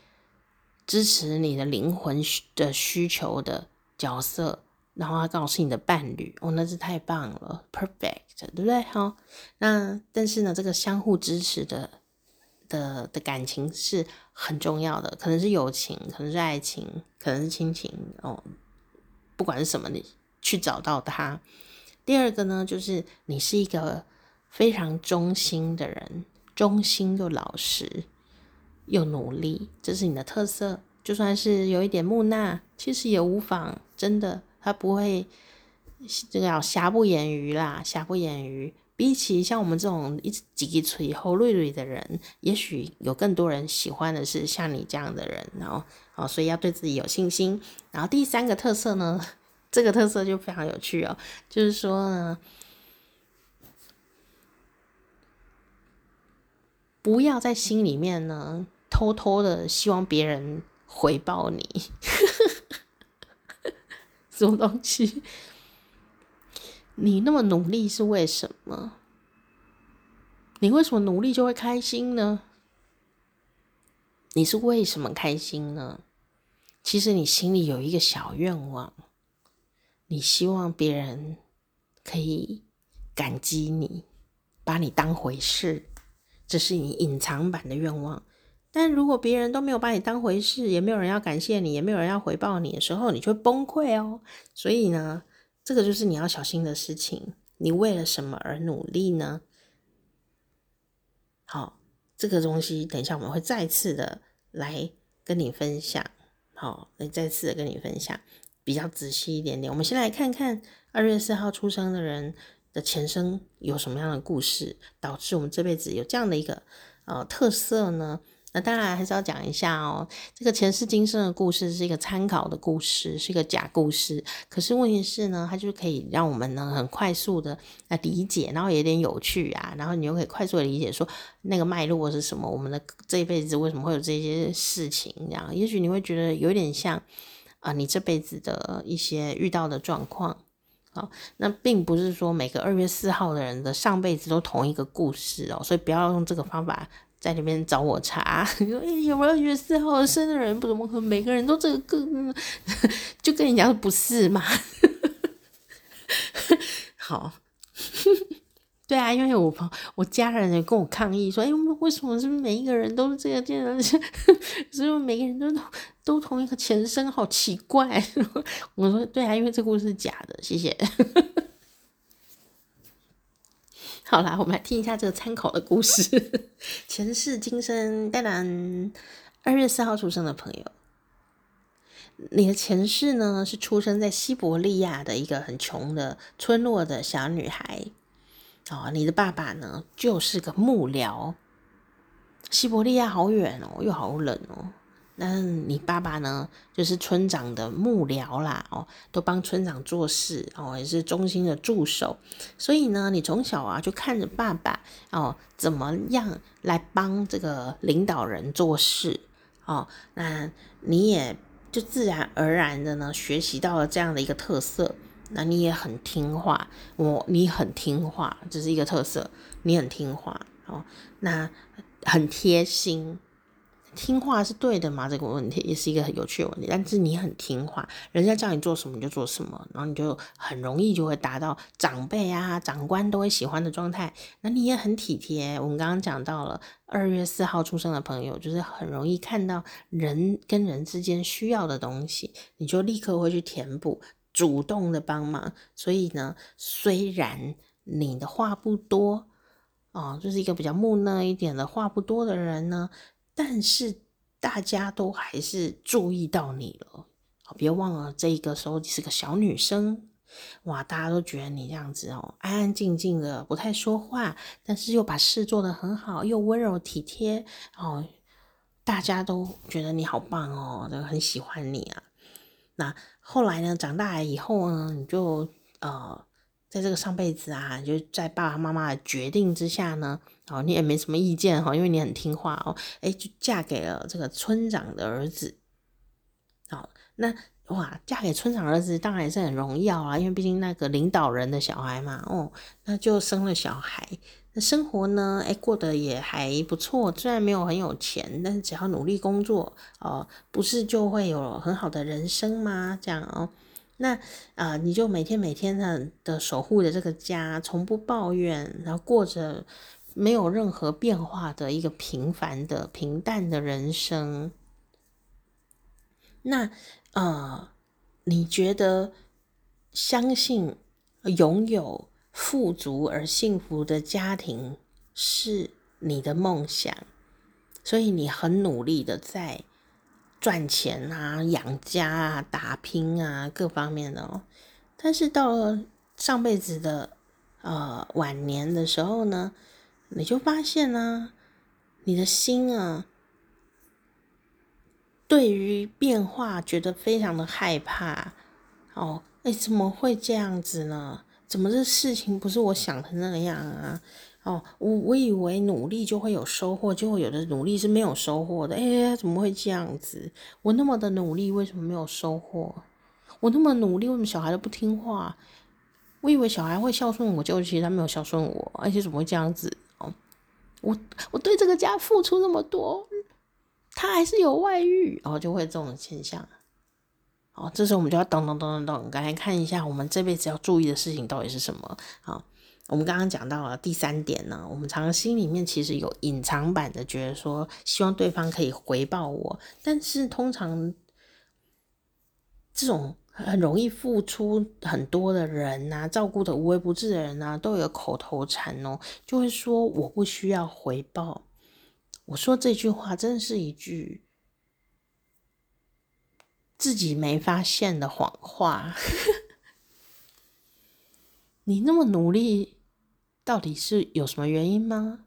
S1: 支持你的灵魂的需求的角色，然后他告诉你的伴侣，哦，那是太棒了，perfect，对不对？好，那但是呢，这个相互支持的的的感情是很重要的，可能是友情，可能是爱情，可能是亲情哦。不管是什么，你去找到他。第二个呢，就是你是一个非常忠心的人，忠心又老实又努力，这是你的特色。就算是有一点木讷，其实也无妨。真的，他不会这个叫瑕不掩瑜啦，瑕不掩瑜。比起像我们这种一直挤嘴、后锐锐的人，也许有更多人喜欢的是像你这样的人。然后，哦，所以要对自己有信心。然后第三个特色呢，[laughs] 这个特色就非常有趣哦，就是说呢，不要在心里面呢偷偷的希望别人回报你，[laughs] 什么东西？你那么努力是为什么？你为什么努力就会开心呢？你是为什么开心呢？其实你心里有一个小愿望，你希望别人可以感激你，把你当回事，这是你隐藏版的愿望。但如果别人都没有把你当回事，也没有人要感谢你，也没有人要回报你的时候，你就会崩溃哦。所以呢，这个就是你要小心的事情。你为了什么而努力呢？好，这个东西等一下我们会再次的来跟你分享。好，来再次的跟你分享。比较仔细一点点。我们先来看看二月四号出生的人的前生有什么样的故事，导致我们这辈子有这样的一个呃特色呢？那当然还是要讲一下哦，这个前世今生的故事是一个参考的故事，是一个假故事。可是问题是呢，它就可以让我们呢很快速的来理解，然后也有点有趣啊，然后你又可以快速的理解说那个脉络是什么，我们的这一辈子为什么会有这些事情这样。也许你会觉得有点像啊、你这辈子的一些遇到的状况。好，那并不是说每个二月四号的人的上辈子都同一个故事哦，所以不要用这个方法。在里面找我茬，[laughs] 说、欸、有没有月四号生的人？不怎么可能每个人都这个个，[laughs] 就跟你讲不是嘛？[laughs] 好，对啊，因为我朋我家人也跟我抗议说，哎、欸，为什么是不每一个人都是这个这样？是不是每个人都都同一个前生？好奇怪。我说对啊，因为这故事是假的。谢谢。好啦，我们来听一下这个参考的故事。[laughs] 前世今生，当然二月四号出生的朋友，你的前世呢是出生在西伯利亚的一个很穷的村落的小女孩。哦，你的爸爸呢就是个幕僚。西伯利亚好远哦，又好冷哦。那你爸爸呢？就是村长的幕僚啦，哦，都帮村长做事，哦，也是中心的助手。所以呢，你从小啊就看着爸爸，哦，怎么样来帮这个领导人做事，哦，那你也就自然而然的呢学习到了这样的一个特色。那你也很听话，我你很听话，这是一个特色，你很听话，哦，那很贴心。听话是对的吗？这个问题也是一个很有趣的问题。但是你很听话，人家叫你做什么你就做什么，然后你就很容易就会达到长辈啊、长官都会喜欢的状态。那你也很体贴。我们刚刚讲到了二月四号出生的朋友，就是很容易看到人跟人之间需要的东西，你就立刻会去填补，主动的帮忙。所以呢，虽然你的话不多哦，就是一个比较木讷一点的话不多的人呢。但是大家都还是注意到你了，别忘了这个时候你是个小女生，哇，大家都觉得你这样子哦，安安静静的，不太说话，但是又把事做得很好，又温柔体贴，哦，大家都觉得你好棒哦，都很喜欢你啊。那后来呢，长大以后呢，你就呃。在这个上辈子啊，就在爸爸妈妈的决定之下呢，哦，你也没什么意见哈，因为你很听话哦，诶，就嫁给了这个村长的儿子。好，那哇，嫁给村长儿子当然也是很荣耀啊，因为毕竟那个领导人的小孩嘛，哦，那就生了小孩，那生活呢，诶，过得也还不错，虽然没有很有钱，但是只要努力工作，哦，不是就会有很好的人生吗？这样哦。那啊、你就每天每天的的守护着这个家，从不抱怨，然后过着没有任何变化的一个平凡的平淡的人生。那呃，你觉得相信拥有富足而幸福的家庭是你的梦想，所以你很努力的在。赚钱啊，养家啊，打拼啊，各方面的哦。但是到了上辈子的呃晚年的时候呢，你就发现呢，你的心啊，对于变化觉得非常的害怕。哦，哎，怎么会这样子呢？怎么这事情不是我想的那样啊？哦，我我以为努力就会有收获，结果有的努力是没有收获的。哎，怎么会这样子？我那么的努力，为什么没有收获？我那么努力，为什么小孩都不听话？我以为小孩会孝顺我，结果其实他没有孝顺我，而且怎么会这样子？哦，我我对这个家付出那么多，他还是有外遇，然后就会这种现象。哦，这时候我们就要咚咚咚咚咚，赶快看一下我们这辈子要注意的事情到底是什么？好。我们刚刚讲到了第三点呢，我们常常心里面其实有隐藏版的，觉得说希望对方可以回报我，但是通常这种很容易付出很多的人呐、照顾的无微不至的人呐、都有口头禅哦，就会说我不需要回报。我说这句话真是一句自己没发现的谎话。[laughs] 你那么努力，到底是有什么原因吗？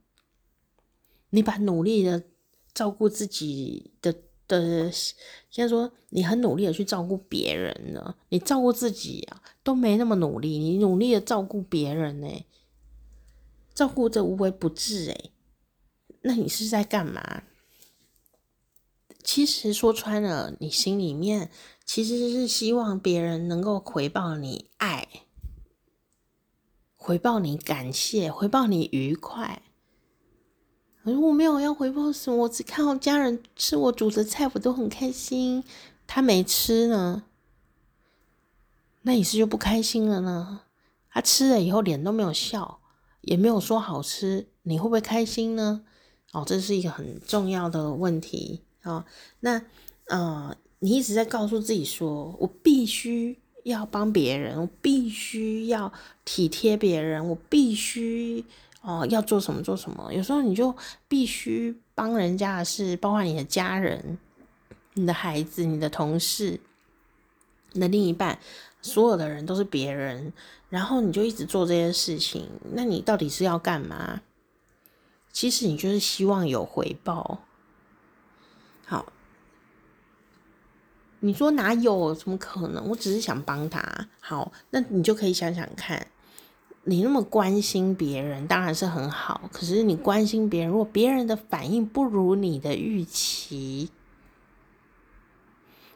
S1: 你把努力的照顾自己的的，先说你很努力的去照顾别人呢？你照顾自己啊，都没那么努力，你努力的照顾别人呢？照顾着无微不至诶，那你是在干嘛？其实说穿了，你心里面其实是希望别人能够回报你爱，回报你感谢，回报你愉快。可是我没有要回报什么，我只看到家人吃我煮的菜，我都很开心。他没吃呢，那你是就不开心了呢？他吃了以后脸都没有笑。也没有说好吃，你会不会开心呢？哦，这是一个很重要的问题啊、那呃，你一直在告诉自己说，我必须要帮别人，我必须要体贴别人，我必须哦要做什么做什么。有时候你就必须帮人家的事，包括你的家人、你的孩子、你的同事、你的另一半。所有的人都是别人，然后你就一直做这些事情，那你到底是要干嘛？其实你就是希望有回报。你说哪有？怎么可能？我只是想帮他。好，那你就可以想想看，你那么关心别人，当然是很好。可是你关心别人，如果别人的反应不如你的预期，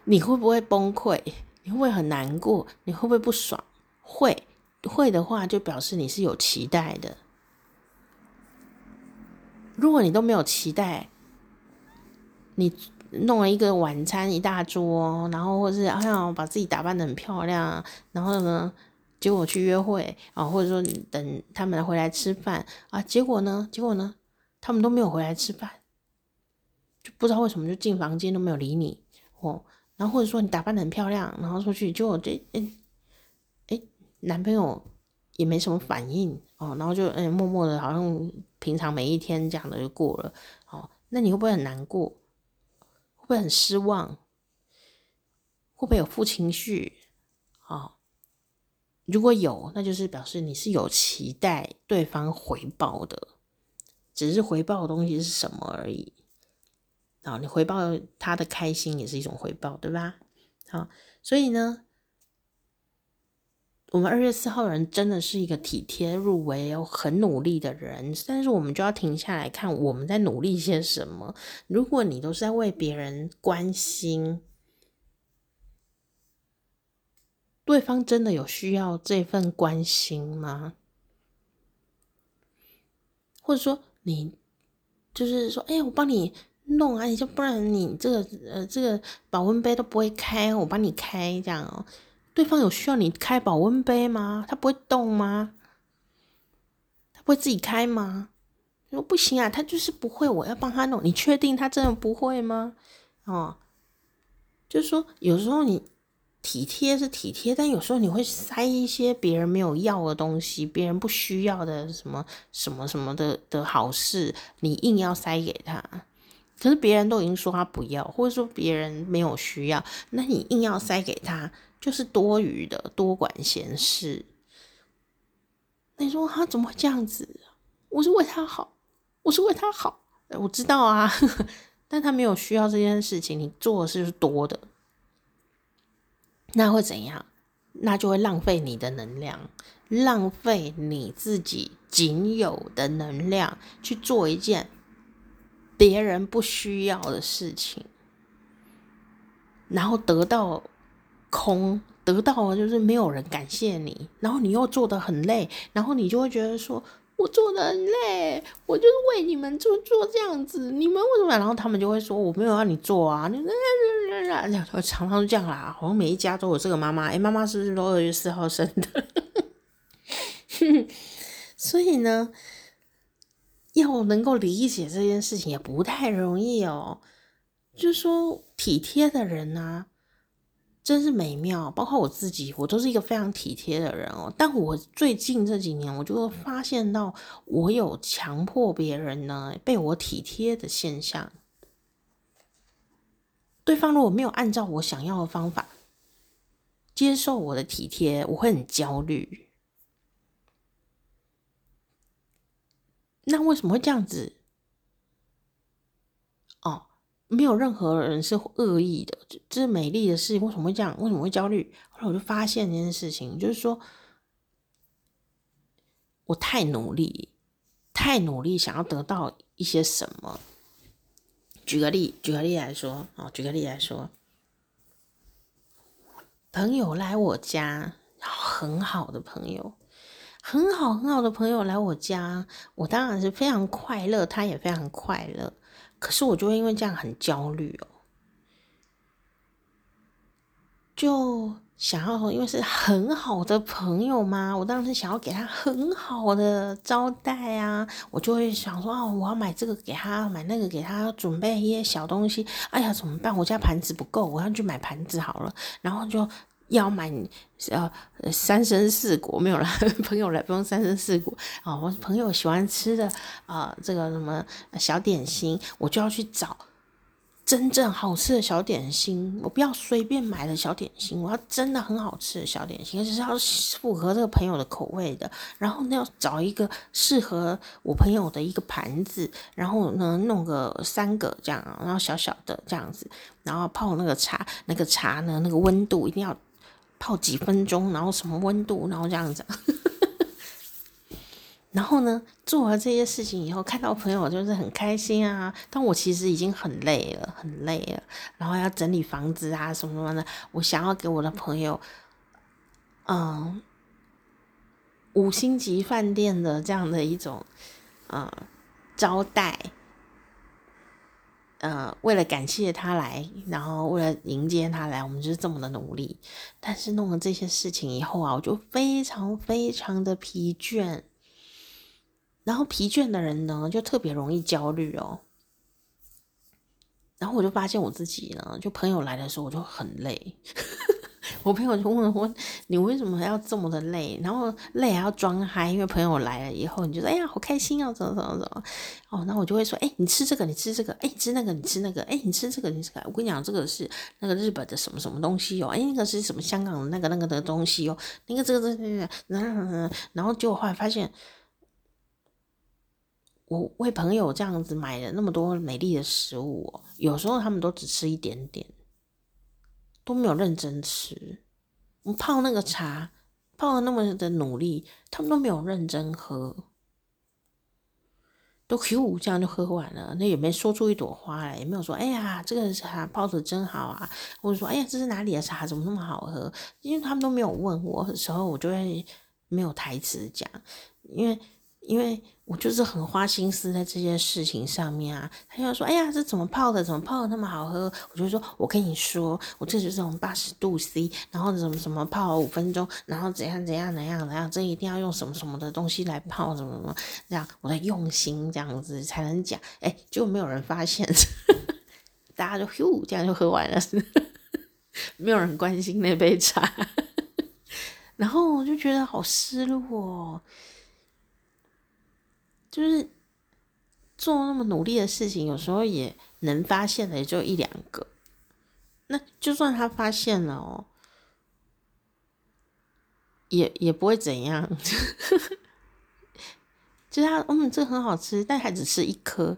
S1: 你会不会崩溃？你会不会很难过？你会不会不爽？会，会的话就表示你是有期待的。如果你都没有期待，你弄了一个晚餐一大桌，然后或是好像把自己打扮的很漂亮，然后呢，结果去约会啊，或者说等他们回来吃饭啊，结果呢，结果呢，他们都没有回来吃饭，就不知道为什么就进房间都没有理你哦。然后或者说你打扮的很漂亮，然后出去就这诶诶，男朋友也没什么反应哦，然后就诶默默的，好像平常每一天这样的就过了哦。那你会不会很难过？会很失望？会不会有负情绪？哦，如果有，那就是表示你是有期待对方回报的，只是回报的东西是什么而已。啊，你回报他的开心也是一种回报，对吧？好，所以呢，我们二月四号人真的是一个体贴入微又很努力的人，但是我们就要停下来看我们在努力些什么。如果你都是在为别人关心，对方真的有需要这份关心吗？或者说，你就是说，哎，我帮你。弄啊！你就不然你这个呃这个保温杯都不会开，我帮你开这样哦。对方有需要你开保温杯吗？他不会动吗？他不会自己开吗？说不行啊，他就是不会，我要帮他弄。你确定他真的不会吗？哦，就是说有时候你体贴是体贴，但有时候你会塞一些别人没有要的东西，别人不需要的什么什么什么的的好事，你硬要塞给他。可是别人都已经说他不要，或者说别人没有需要，那你硬要塞给他，就是多余的，多管闲事。你说他怎么会这样子？我是为他好，我是为他好，我知道啊，[laughs] 但他没有需要这件事情，你做的事是多的，那会怎样？那就会浪费你的能量，浪费你自己仅有的能量去做一件。别人不需要的事情，然后得到空，得到了就是没有人感谢你，然后你又做得很累，然后你就会觉得说，我做的很累，我就是为你们做做这样子，你们为什么？然后他们就会说，我没有让你做啊，你常常都这样啦，好像每一家都有这个妈妈，哎，妈妈是不是都二月四号生的？所以呢。要能够理解这件事情也不太容易哦。就说体贴的人啊，真是美妙。包括我自己，我都是一个非常体贴的人哦。但我最近这几年，我就会发现到我有强迫别人呢被我体贴的现象。对方如果没有按照我想要的方法接受我的体贴，我会很焦虑。那为什么会这样子？没有任何人是恶意的，这是美丽的事情。为什么会这样？为什么会焦虑？后来我就发现这件事情，就是说我太努力，太努力，想要得到一些什么。举个例，举个例来说，哦，举个例来说，朋友来我家，很好的朋友。很好很好的朋友来我家，我当然是非常快乐，他也非常快乐。可是我就会因为这样很焦虑哦，就想要因为是很好的朋友嘛，我当时想要给他很好的招待啊，我就会想说哦，我要买这个给他，买那个给他，准备一些小东西。哎呀，怎么办？我家盘子不够，我要去买盘子好了。然后就。要买呃三生四果没有了，[laughs] 朋友来不用三生四果啊、我朋友喜欢吃的啊、这个什么小点心，我就要去找真正好吃的小点心。我不要随便买的小点心，我要真的很好吃的小点心，而且是要符合这个朋友的口味的。然后呢，要找一个适合我朋友的一个盘子，然后呢弄个三个这样，然后小小的这样子，然后泡那个茶，那个茶呢那个温度一定要。泡几分钟，然后什么温度，然后这样子，[laughs] 然后呢，做完这些事情以后，看到朋友就是很开心啊。但我其实已经很累了，很累了，然后要整理房子啊，什么什么的。我想要给我的朋友，嗯，五星级饭店的这样的一种，嗯，招待。嗯，为了感谢他来，然后为了迎接他来，我们就是这么的努力。但是弄了这些事情以后啊，我就非常非常的疲倦。然后疲倦的人呢，就特别容易焦虑哦。然后我就发现我自己呢，就朋友来的时候，我就很累。我朋友就问我：“你为什么还要这么的累？然后累还要装嗨？因为朋友来了以后，你就说：‘哎呀，好开心啊！’怎么怎么怎么？哦，那我就会说：‘哎，你吃这个，你吃这个，哎，你吃那个，你吃那个，哎，你吃这个，你吃这个。’我跟你讲，这个是那个日本的什么什么东西哦，哎，那个是什么香港的那个那个的东西哦，那个这个这个，然后然后结果后来发现，我为朋友这样子买了那么多美丽的食物哦，有时候他们都只吃一点点。”都没有认真吃，我泡那个茶泡了那么的努力，他们都没有认真喝，都 Q 这样就喝完了，那也没说出一朵花来，也没有说哎呀这个茶泡的真好啊，或者说哎呀这是哪里的茶，怎么那么好喝？因为他们都没有问我的时候，我就会没有台词讲，因为。因为我就是很花心思在这件事情上面啊，他就说：“哎呀，这怎么泡的？怎么泡的那么好喝？”我就说：“我跟你说，我这就是这种八十度 C，然后怎么怎么泡了五分钟，然后怎样怎样怎样怎样，这一定要用什么什么的东西来泡，什么什么这样，我的用心这样子才能讲。哎，结果没有人发现，[laughs] 大家就呼这样就喝完了，[laughs] 没有人关心那杯茶，[laughs] 然后我就觉得好失落哦。就是做那么努力的事情，有时候也能发现的也就一两个。那就算他发现了哦，也也不会怎样。[laughs] 就他，嗯，这很好吃，但还只吃一颗，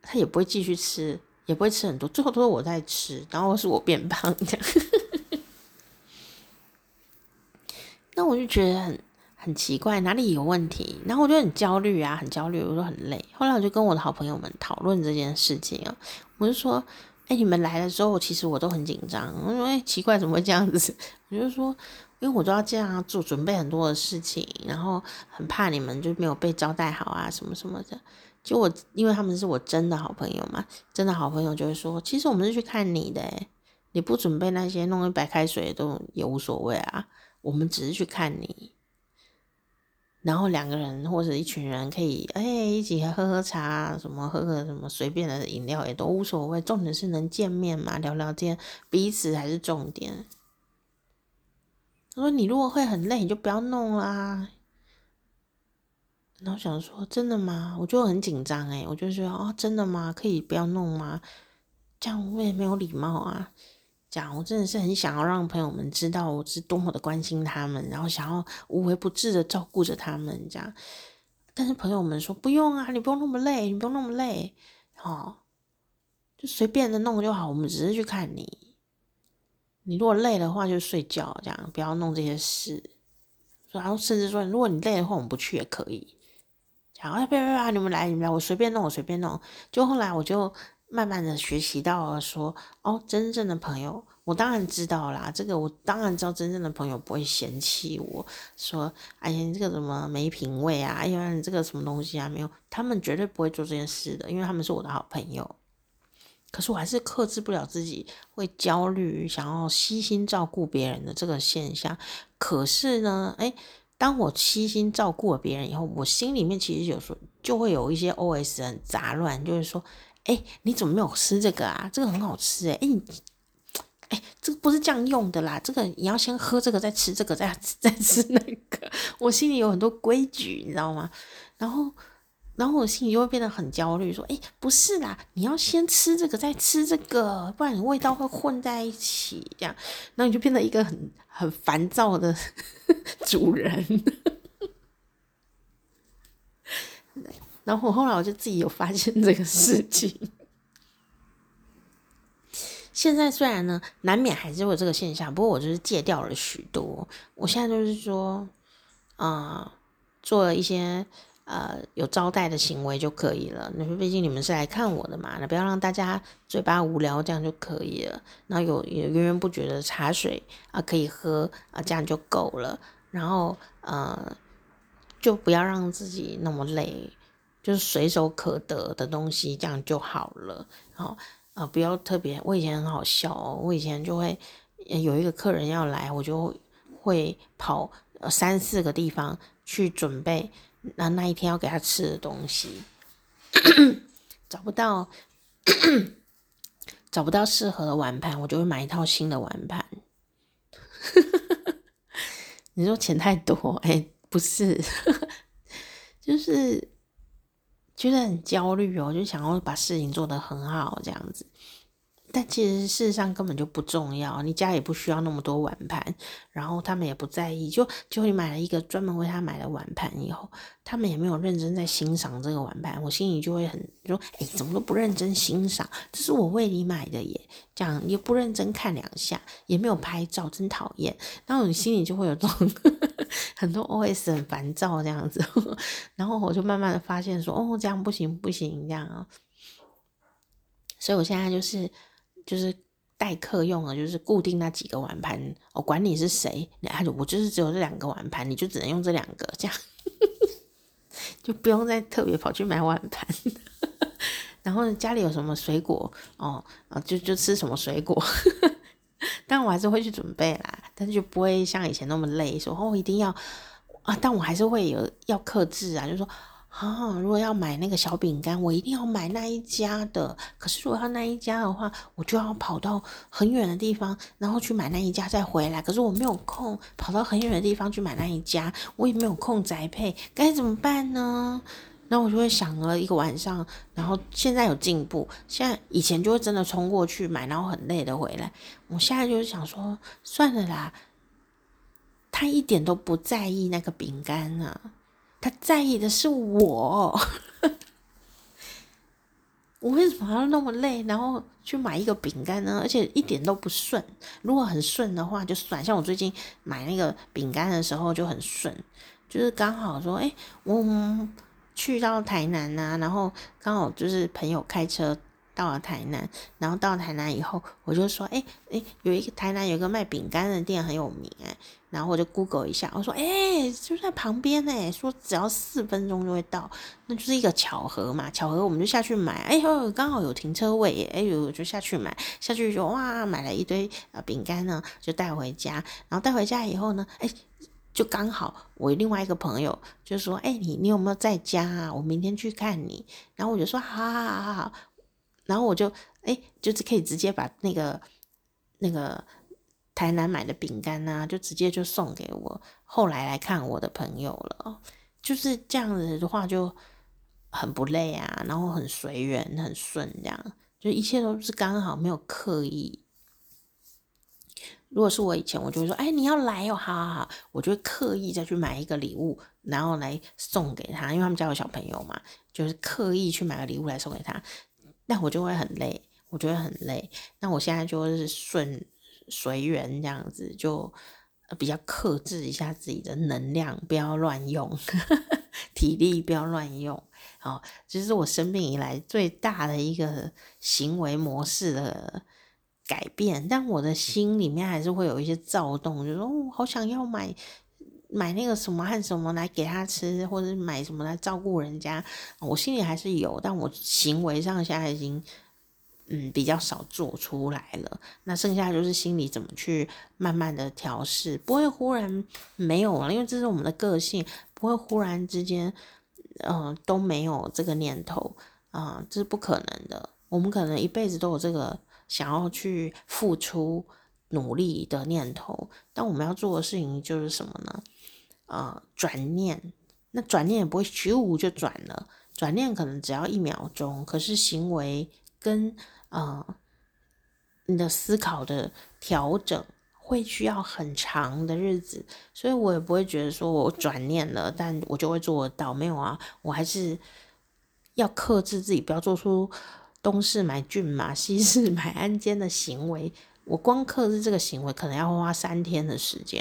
S1: 他也不会继续吃，也不会吃很多，最后都是我在吃，然后是我变胖这样。[laughs] 那我就觉得很。很奇怪，哪里有问题？然后我就很焦虑啊，很焦虑，我就很累。后来我就跟我的好朋友们讨论这件事情啊，我就说：“哎，你们来的时候，其实我都很紧张。我说：哎，奇怪，怎么会这样子？[laughs] 我就说，因为我都要这样做，准备很多的事情，然后很怕你们就没有被招待好啊，什么什么的。就我，因为他们是我真的好朋友嘛，真的好朋友就会说，其实我们是去看你的，你不准备那些，弄一白开水都也无所谓啊，我们只是去看你。”然后两个人或者一群人可以哎一起喝喝茶，什么喝喝什么随便的饮料也都无所谓，重点是能见面嘛，聊聊天，彼此还是重点。他说：“你如果会很累，你就不要弄啦。”然后想说：“真的吗？”我就很紧张哎，我就说：“哦，真的吗？可以不要弄吗？”这样我也没有礼貌啊。讲我真的是很想要让朋友们知道我是多么的关心他们，然后想要无微不至的照顾着他们这样。但是朋友们说不用啊，你不用那么累，你不用那么累，哦，就随便的弄就好。我们只是去看你，你如果累的话就睡觉，这样不要弄这些事。然后甚至说，如果你累的话，我们不去也可以。然后别别别，你们来，你们来，我随便弄，我随便弄。就后来我就。慢慢的学习到了说，哦，真正的朋友，我当然知道啦。这个我当然知道，真正的朋友不会嫌弃我说，哎呀，你这个怎么没品味啊？哎呀，你这个什么东西啊？没有，他们绝对不会做这件事的，因为他们是我的好朋友。可是我还是克制不了自己会焦虑，想要悉心照顾别人的这个现象。可是呢，哎，当我悉心照顾了别人以后，我心里面其实有时候就会有一些 OS 很杂乱，就是说。哎、你怎么没有吃这个啊？这个很好吃哎！哎，哎，这个不是这样用的啦。这个你要先喝这个，再吃这个，[laughs] 再再吃那个。我心里有很多规矩，你知道吗？然后，然后我心里就会变得很焦虑，说：哎，不是啦，你要先吃这个，再吃这个，不然你味道会混在一起。这样，然后你就变得一个很很烦躁的 [laughs] 主人。[laughs] 然后后来我就自己有发现这个事情。现在虽然呢，难免还是会有这个现象，不过我就是戒掉了许多。我现在就是说，啊、做了一些呃有招待的行为就可以了。那毕竟你们是来看我的嘛，那不要让大家嘴巴无聊，这样就可以了。然后有有源源不绝的茶水啊、可以喝啊、呃，这样就够了。然后呃，就不要让自己那么累。就是随手可得的东西，这样就好了。然后啊，不要特别。我以前很好笑哦，我以前就会有一个客人要来，我就会跑三四个地方去准备那那一天要给他吃的东西。[coughs] 找不到 [coughs] 找不到适合的碗盘，我就会买一套新的碗盘。[laughs] 你说钱太多？哎，不是，[laughs] 就是。觉得很焦虑哦，就想要把事情做得很好，这样子。但其实事实上根本就不重要，你家也不需要那么多碗盘，然后他们也不在意。就就你买了一个专门为他买的碗盘以后，他们也没有认真在欣赏这个碗盘，我心里就会很说：哎，怎么都不认真欣赏？这是我为你买的耶，这样也不认真看两下，也没有拍照，真讨厌。然后你心里就会有这种 [laughs] 很多 OS 很烦躁这样子，然后我就慢慢的发现说：哦，这样不行不行，这样啊。所以我现在就是。就是待客用的，就是固定那几个碗盘，我管你是谁，我就是只有这两个碗盘，你就只能用这两个，这样 [laughs] 就不用再特别跑去买碗盘。[laughs] 然后家里有什么水果哦，啊，就就吃什么水果，[laughs] 但我还是会去准备啦，但是就不会像以前那么累，说哦一定要啊，但我还是会有要克制啊，就说。啊，如果要买那个小饼干，我一定要买那一家的。可是如果要那一家的话，我就要跑到很远的地方，然后去买那一家再回来。可是我没有空跑到很远的地方去买那一家，我也没有空宅配，该怎么办呢？那我就会想了一个晚上，然后现在有进步。现在以前就会真的冲过去买，然后很累的回来。我现在就是想说，算了啦，他一点都不在意那个饼干啊。他在意的是我，[laughs] 我为什么要那么累，然后去买一个饼干呢？而且一点都不顺。如果很顺的话就算，像我最近买那个饼干的时候就很顺，就是刚好说，哎，我去到台南呐、啊，然后刚好就是朋友开车到了台南，然后到了台南以后，我就说，哎哎，有一个台南有一个卖饼干的店很有名哎。然后我就 Google 一下，我说：“哎、就在旁边哎，说只要四分钟就会到，那就是一个巧合嘛。巧合我们就下去买，哎呦，刚好有停车位，哎呦，就下去买，下去就哇，买了一堆呃饼干呢，就带回家。然后带回家以后呢，哎，就刚好我另外一个朋友就说：哎，你你有没有在家啊？我明天去看你。然后我就说：好好好好好。然后我就哎，就是可以直接把那个那个。”台南买的饼干呐，就直接就送给我后来来看我的朋友了，就是这样子的话就很不累啊，然后很随缘很顺这样，就一切都是刚好，没有刻意。如果是我以前，我就会说：“哎，你要来哦，好好好。”我就会刻意再去买一个礼物，然后来送给他，因为他们家有小朋友嘛，就是刻意去买个礼物来送给他。那我就会很累，我觉得很累。那我现在就是顺随缘这样子，就比较克制一下自己的能量，不要乱用，[laughs] 体力不要乱用。好，这是我生病以来最大的一个行为模式的。改变，但我的心里面还是会有一些躁动，就说哦，好想要买买那个什么和什么来给他吃，或者买什么来照顾人家。我心里还是有，但我行为上现在已经嗯比较少做出来了。那剩下就是心里怎么去慢慢的调试，不会忽然没有了，因为这是我们的个性，不会忽然之间嗯、都没有这个念头啊、这是不可能的。我们可能一辈子都有这个。想要去付出努力的念头，但我们要做的事情就是什么呢？呃，转念。那转念也不会咻就转了，转念可能只要一秒钟，可是行为跟呃你的思考的调整会需要很长的日子，所以我也不会觉得说我转念了，但我就会做得到。没有啊，我还是要克制自己，不要做出。东市买骏马，西市买鞍鞯的行为，我光克制这个行为，可能要花三天的时间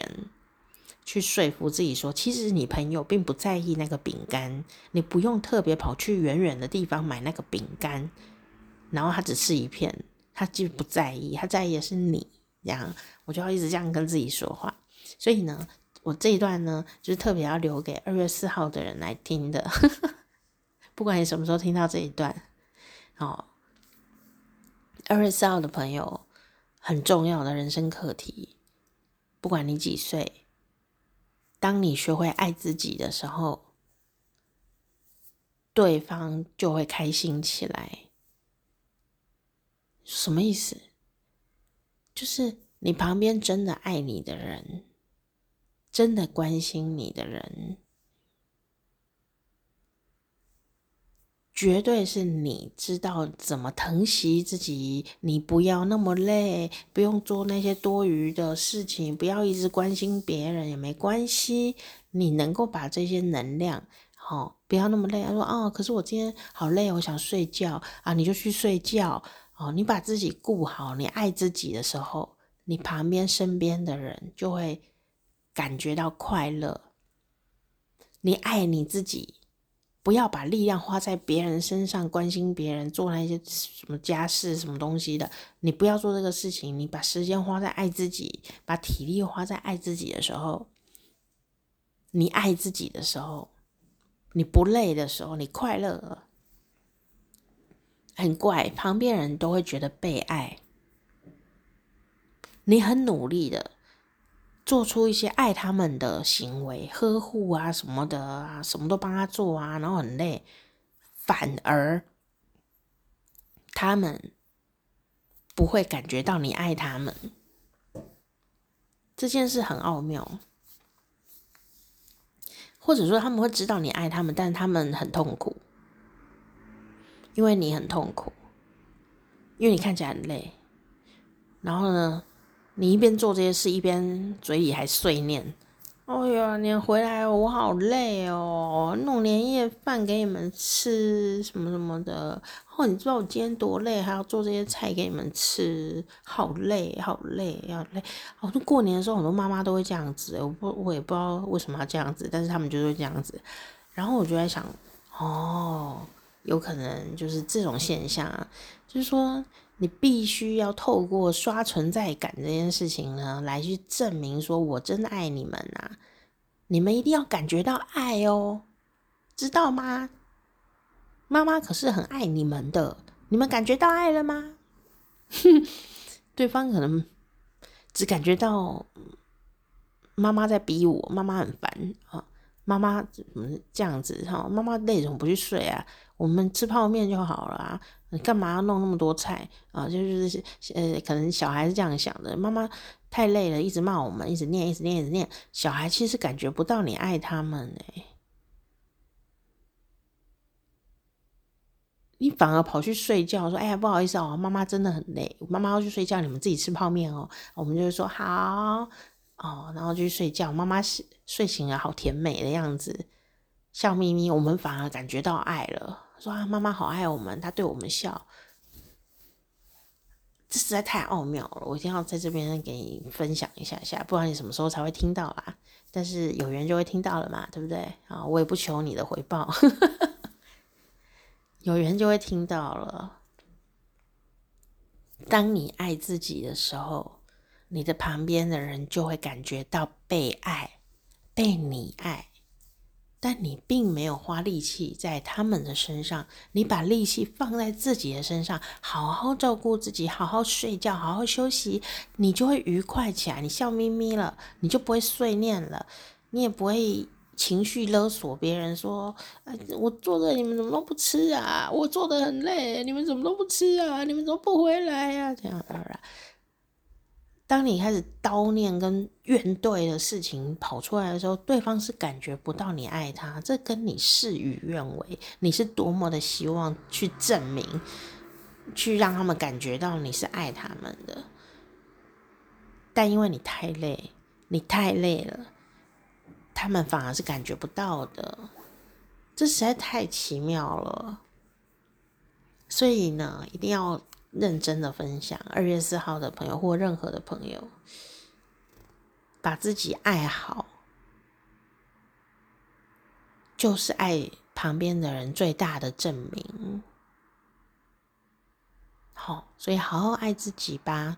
S1: 去说服自己说，其实你朋友并不在意那个饼干，你不用特别跑去远远的地方买那个饼干，然后他只吃一片，他就不在意，他在意的是你，这样我就要一直这样跟自己说话。所以呢，我这一段呢，就是特别要留给二月四号的人来听的，[laughs] 不管你什么时候听到这一段。哦，二月四号的朋友，很重要的人生课题。不管你几岁，当你学会爱自己的时候，对方就会开心起来。什么意思？就是你旁边真的爱你的人，真的关心你的人。绝对是你知道怎么疼惜自己，你不要那么累，不用做那些多余的事情，不要一直关心别人也没关系。你能够把这些能量，好、哦，不要那么累。他说啊、哦，可是我今天好累，我想睡觉啊，你就去睡觉哦。你把自己顾好，你爱自己的时候，你旁边身边的人就会感觉到快乐。你爱你自己。不要把力量花在别人身上，关心别人，做那些什么家事、什么东西的。你不要做这个事情，你把时间花在爱自己，把体力花在爱自己的时候，你爱自己的时候，你不累的时候，你快乐了，很怪，旁边人都会觉得被爱，你很努力的。做出一些爱他们的行为，呵护啊什么的啊，什么都帮他做啊，然后很累，反而他们不会感觉到你爱他们。这件事很奥妙，或者说他们会知道你爱他们，但他们很痛苦，因为你很痛苦，因为你看起来很累，然后呢，你一边做这些事，一边嘴里还碎念：“哎呀，你回来我好累哦，弄年夜饭给你们吃什么什么的。哦，你知道我今天多累，还要做这些菜给你们吃，好累，好累，好累。哦，过年的时候，很多妈妈都会这样子，我不，我也不知道为什么要这样子，但是他们就会这样子。然后我就在想，哦，有可能就是这种现象，就是说。”你必须要透过刷存在感这件事情呢，来去证明说我真的爱你们啊！你们一定要感觉到爱哦，知道吗？妈妈可是很爱你们的，你们感觉到爱了吗？哼，[laughs] 对方可能只感觉到妈妈在逼我，妈妈很烦啊，妈妈怎么这样子哈？妈妈累怎么不去睡啊？我们吃泡面就好了啊。你干嘛要弄那么多菜啊？就是呃，可能小孩是这样想的。妈妈太累了，一直骂我们，一直念，一直念，一直念。小孩其实感觉不到你爱他们哎。你反而跑去睡觉，说：“哎呀，不好意思哦，妈妈真的很累，妈妈要去睡觉，你们自己吃泡面哦。”我们就会说：“好哦。”然后就去睡觉。妈妈睡醒了，好甜美的样子，笑眯眯。我们反而感觉到爱了，说：“啊，妈妈好爱我们，她对我们笑。”这实在太奥妙了，我一定要在这边给你分享一下下，不然你什么时候才会听到啦？但是有缘就会听到了嘛，对不对？啊，我也不求你的回报。[laughs] 有缘就会听到了。当你爱自己的时候，你的旁边的人就会感觉到被爱，被你爱。但你并没有花力气在他们的身上，你把力气放在自己的身上，好好照顾自己，好好睡觉，好好休息，你就会愉快起来。你笑眯眯了，你就不会碎念了，你也不会。情绪勒索别人说：“哎，我做的你们怎么都不吃啊？我做的很累，你们怎么都不吃啊？你们怎么不回来呀？”这样，当然，当你开始叨念跟怨怼的事情跑出来的时候，对方是感觉不到你爱他，这跟你事与愿违。你是多么的希望去证明，去让他们感觉到你是爱他们的，但因为你太累，你太累了。他们反而是感觉不到的，这实在太奇妙了。所以呢，一定要认真的分享。二月四号的朋友或任何的朋友，把自己爱好，就是爱旁边的人最大的证明。好，所以好好爱自己吧。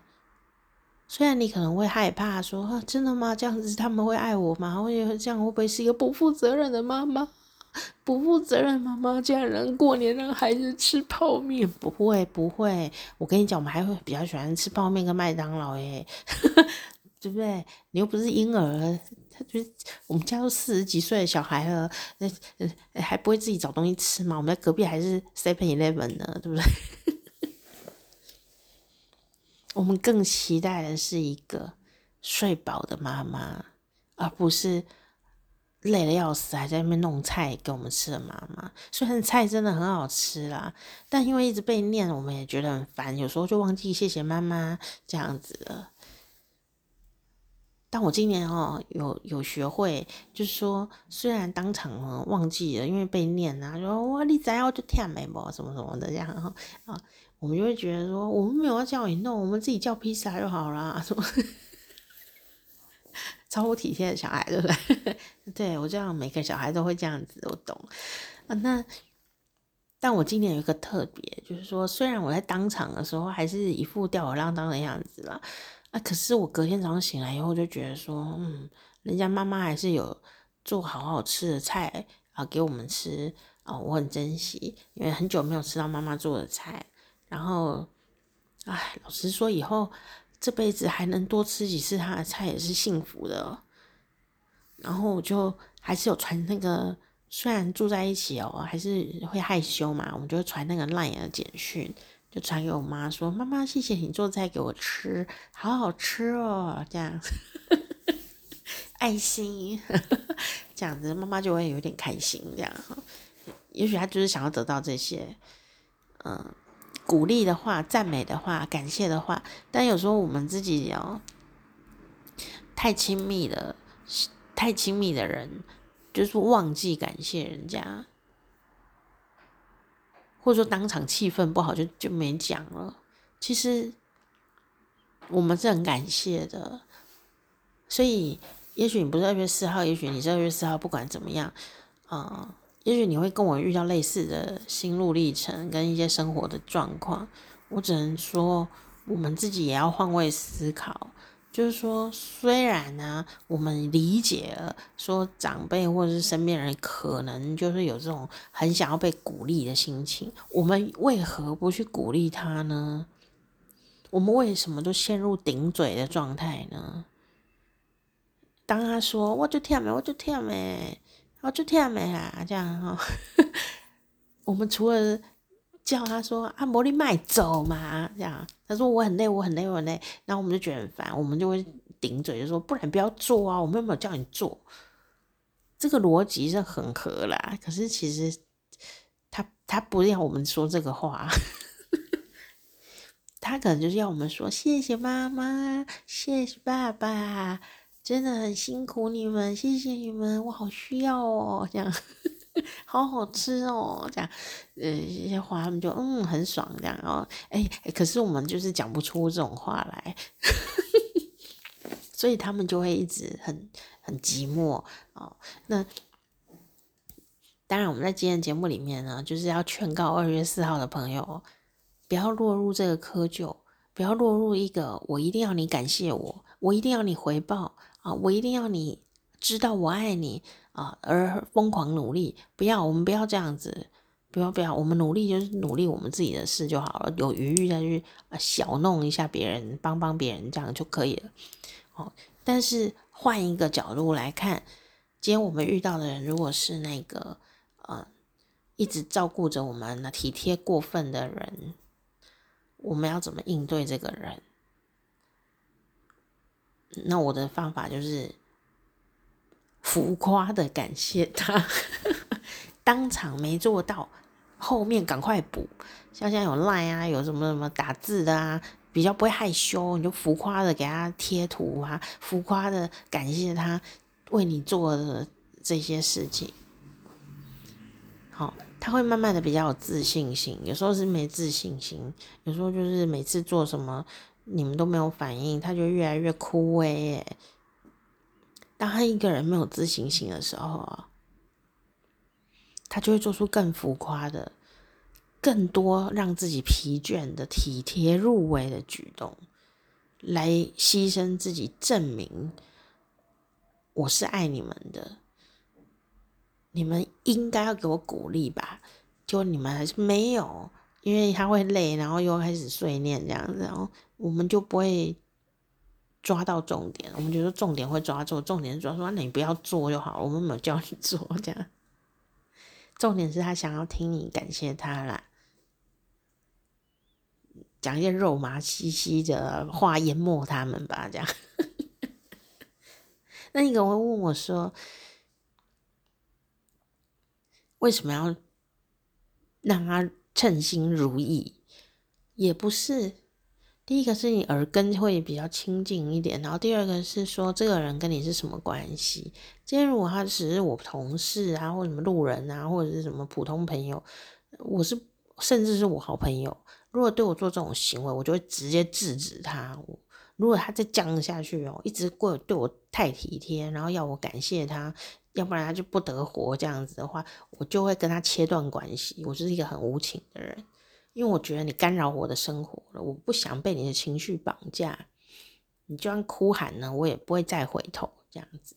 S1: 虽然你可能会害怕说，说真的吗？这样子他们会爱我吗？会这样会不会是一个不负责任的妈妈？[laughs] 不负责任妈妈竟然过年让孩子吃泡面？不会不会，我跟你讲，我们还会比较喜欢吃泡面跟麦当劳耶，[laughs] 对不对？你又不是婴儿，他就是我们家都四十几岁的小孩了，那还不会自己找东西吃吗？我们在隔壁还是 Seven Eleven 呢，对不对？[laughs] 我们更期待的是一个睡饱的妈妈，而不是累得要死还在那边弄菜给我们吃的妈妈。虽然菜真的很好吃啦，但因为一直被念，我们也觉得很烦，有时候就忘记谢谢妈妈这样子了。但我今年哦，有有学会，就是说，虽然当场忘记了，因为被念啊，说哇你怎样就听没不什么什么的这样哈啊。我们就会觉得说，我们没有要叫你弄，我们自己叫披萨就好了，什么超乎体贴的小孩，对不对？[laughs] 对，我知道，每个小孩都会这样子，我懂啊。那但我今年有一个特别，就是说，虽然我在当场的时候还是一副吊儿郎当的样子啦，啊，可是我隔天早上醒来以后，就觉得说，嗯，人家妈妈还是有做好好吃的菜啊给我们吃啊，我很珍惜，因为很久没有吃到妈妈做的菜。然后，哎，老实说，以后这辈子还能多吃几次他的菜也是幸福的。然后我就还是有传那个，虽然住在一起哦，还是会害羞嘛，我们就会传那个 LINE 的简讯，就传给我妈说：“妈妈，谢谢你做菜给我吃，好好吃哦。”这样，[laughs] 爱心，[laughs] 这样子，妈妈就会有点开心。这样，也许她就是想要得到这些，嗯。鼓励的话、赞美的话、感谢的话，但有时候我们自己哦，太亲密的，太亲密的人，就是忘记感谢人家，或者说当场气氛不好就就没讲了。其实我们是很感谢的，所以也许你不是二月四号，也许你是二月四号，不管怎么样，啊、也许你会跟我遇到类似的心路历程跟一些生活的状况，我只能说，我们自己也要换位思考。就是说，虽然呢，我们理解了说长辈或者是身边人可能就是有这种很想要被鼓励的心情，我们为何不去鼓励他呢？我们为什么都陷入顶嘴的状态呢？当他说“我就跳没，我就跳没”。哦，就听没啦，这样哈。[laughs] 我们除了叫他说啊，魔力卖走嘛，这样他说我很累，我很累，我很累，然后我们就觉得很烦，我们就会顶嘴，就说不然不要做啊，我们有没有叫你做？这个逻辑是很合啦，可是其实他他不要我们说这个话，他可能就是要我们说谢谢妈妈，谢谢爸爸，真的很辛苦你们，谢谢你们，我好需要哦，这样，[laughs] 好好吃哦，这样，呃，这些话他们就嗯很爽这样哦，哎，可是我们就是讲不出这种话来，[laughs] 所以他们就会一直很很寂寞哦，那。当然，我们在今天节目里面呢，就是要劝告二月四号的朋友，不要落入这个窠臼，不要落入一个我一定要你感谢我，我一定要你回报啊，我一定要你知道我爱你啊，而疯狂努力。不要，我们不要这样子，不要不要，我们努力就是努力我们自己的事就好了，有余裕再去小弄一下别人，帮帮别人这样就可以了。哦，但是换一个角度来看，今天我们遇到的人，如果是那个。嗯，一直照顾着我们的体贴过分的人，我们要怎么应对这个人？那我的方法就是浮夸的感谢他，[laughs] 当场没做到，后面赶快补。像现在有 Line 啊，有什么什么打字的啊，比较不会害羞，你就浮夸的给他贴图啊，浮夸的感谢他为你做的这些事情。好他会慢慢的比较有自信心，有时候是没自信心，有时候就是每次做什么你们都没有反应，他就越来越枯萎耶。当他一个人没有自信心的时候啊，他就会做出更浮夸的、更多让自己疲倦的体贴入微的举动，来牺牲自己，证明我是爱你们的。你们应该要给我鼓励吧？就你们还是没有，因为他会累，然后又开始碎念这样子，然后我们就不会抓到重点。我们觉得重点会抓住，重点是抓说，那你不要做就好，我们没有叫你做这样。重点是他想要听你感谢他啦，讲一些肉麻兮兮的话淹没他们吧，这样。[laughs] 那你可能会问我说？为什么要让他称心如意？也不是，第一个是你耳根会比较亲近一点，然后第二个是说这个人跟你是什么关系？今天如果他只是我同事啊，或什么路人啊，或者是什么普通朋友，我是甚至是我好朋友，如果对我做这种行为，我就会直接制止他。如果他再僵下去哦，一直过对我太体贴，然后要我感谢他。要不然他就不得活，这样子的话，我就会跟他切断关系。我就是一个很无情的人，因为我觉得你干扰我的生活了，我不想被你的情绪绑架。你就算哭喊呢，我也不会再回头。这样子，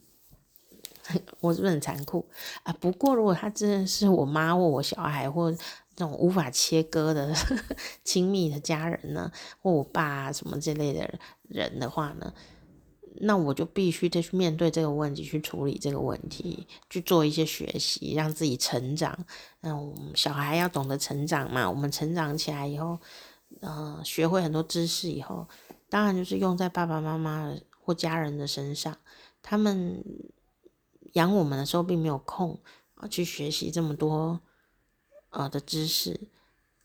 S1: [laughs] 我是不是很残酷啊？不过如果他真的是我妈或我小孩或这种无法切割的 [laughs] 亲密的家人呢，或我爸什么这类的人的话呢？那我就必须得去面对这个问题，去处理这个问题，去做一些学习，让自己成长。嗯，小孩要懂得成长嘛。我们成长起来以后，嗯、呃，学会很多知识以后，当然就是用在爸爸妈妈或家人的身上。他们养我们的时候，并没有空啊去学习这么多呃的知识，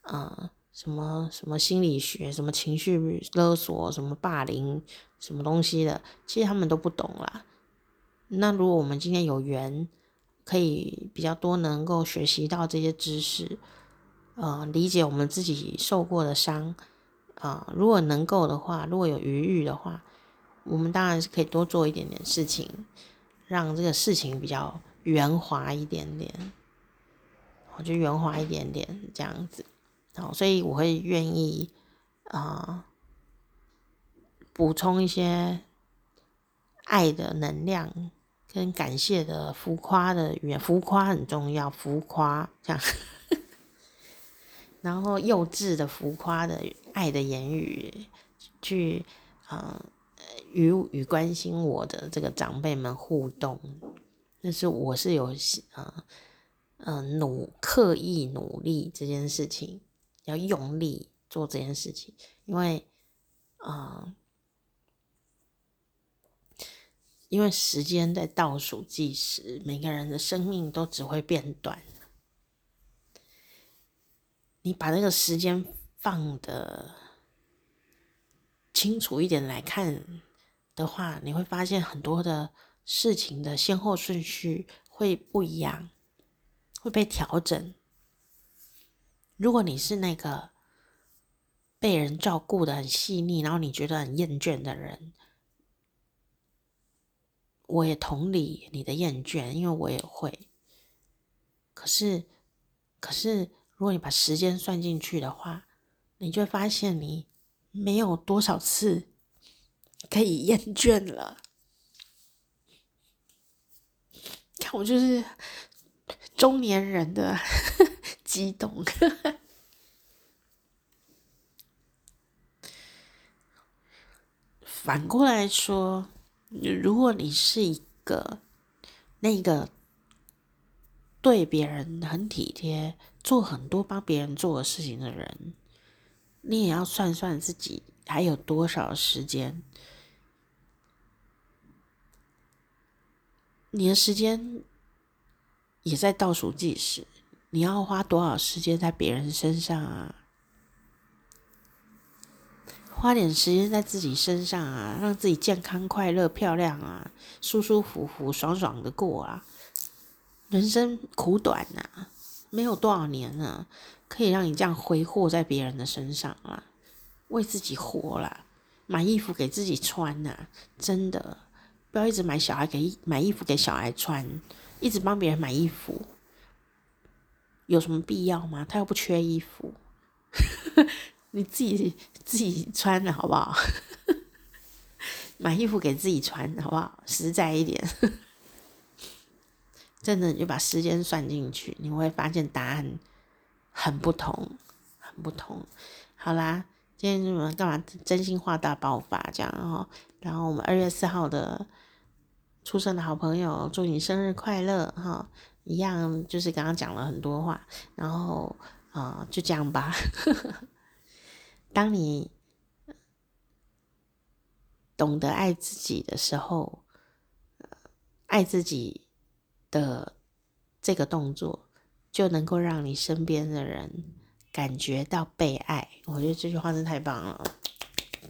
S1: 啊、呃，什么什么心理学，什么情绪勒索，什么霸凌。什么东西的，其实他们都不懂啦。那如果我们今天有缘，可以比较多能够学习到这些知识，呃，理解我们自己受过的伤，啊、呃，如果能够的话，如果有余裕的话，我们当然是可以多做一点点事情，让这个事情比较圆滑一点点，我就圆滑一点点这样子，好，所以我会愿意啊。补充一些爱的能量跟感谢的浮夸的语言，浮夸很重要，浮夸这样，[laughs] 然后幼稚的浮夸的爱的言语去啊与与关心我的这个长辈们互动，但是我是有啊嗯努刻意努力这件事情，要用力做这件事情，因为啊。因为时间在倒数计时，每个人的生命都只会变短。你把那个时间放的清楚一点来看的话，你会发现很多的事情的先后顺序会不一样，会被调整。如果你是那个被人照顾的很细腻，然后你觉得很厌倦的人，我也同理你的厌倦，因为我也会。可是，可是，如果你把时间算进去的话，你就会发现你没有多少次可以厌倦了。看我就是中年人的 [laughs] 激动。反过来说，如果你是一个那个。对别人很体贴，做很多帮别人做的事情的人，你也要算算自己还有多少时间。你的时间也在倒数计时，你要花多少时间在别人身上啊？花点时间在自己身上啊，让自己健康、快乐、漂亮啊，舒舒服服、爽爽的过啊。人生苦短呐、啊，没有多少年呢，可以让你这样挥霍在别人的身上啦，为自己活啦，买衣服给自己穿呐，真的不要一直买小孩给买衣服给小孩穿，一直帮别人买衣服，有什么必要吗？他又不缺衣服，[laughs] 你自己自己穿的好不好？[laughs] 买衣服给自己穿好不好？实在一点。[laughs] 真的，你就把时间算进去，你会发现答案很不同，很不同。好啦，今天我们干嘛？真心话大爆发这样，然后，然后我们二月四号的出生的好朋友，祝你生日快乐哈！一样就是刚刚讲了很多话，然后啊、就这样吧。当你懂得爱自己的时候，爱自己。的这个动作就能够让你身边的人感觉到被爱，我觉得这句话真的太棒了，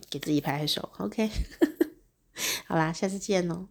S1: 给自己拍拍手。OK，[laughs] 好啦，下次见喽。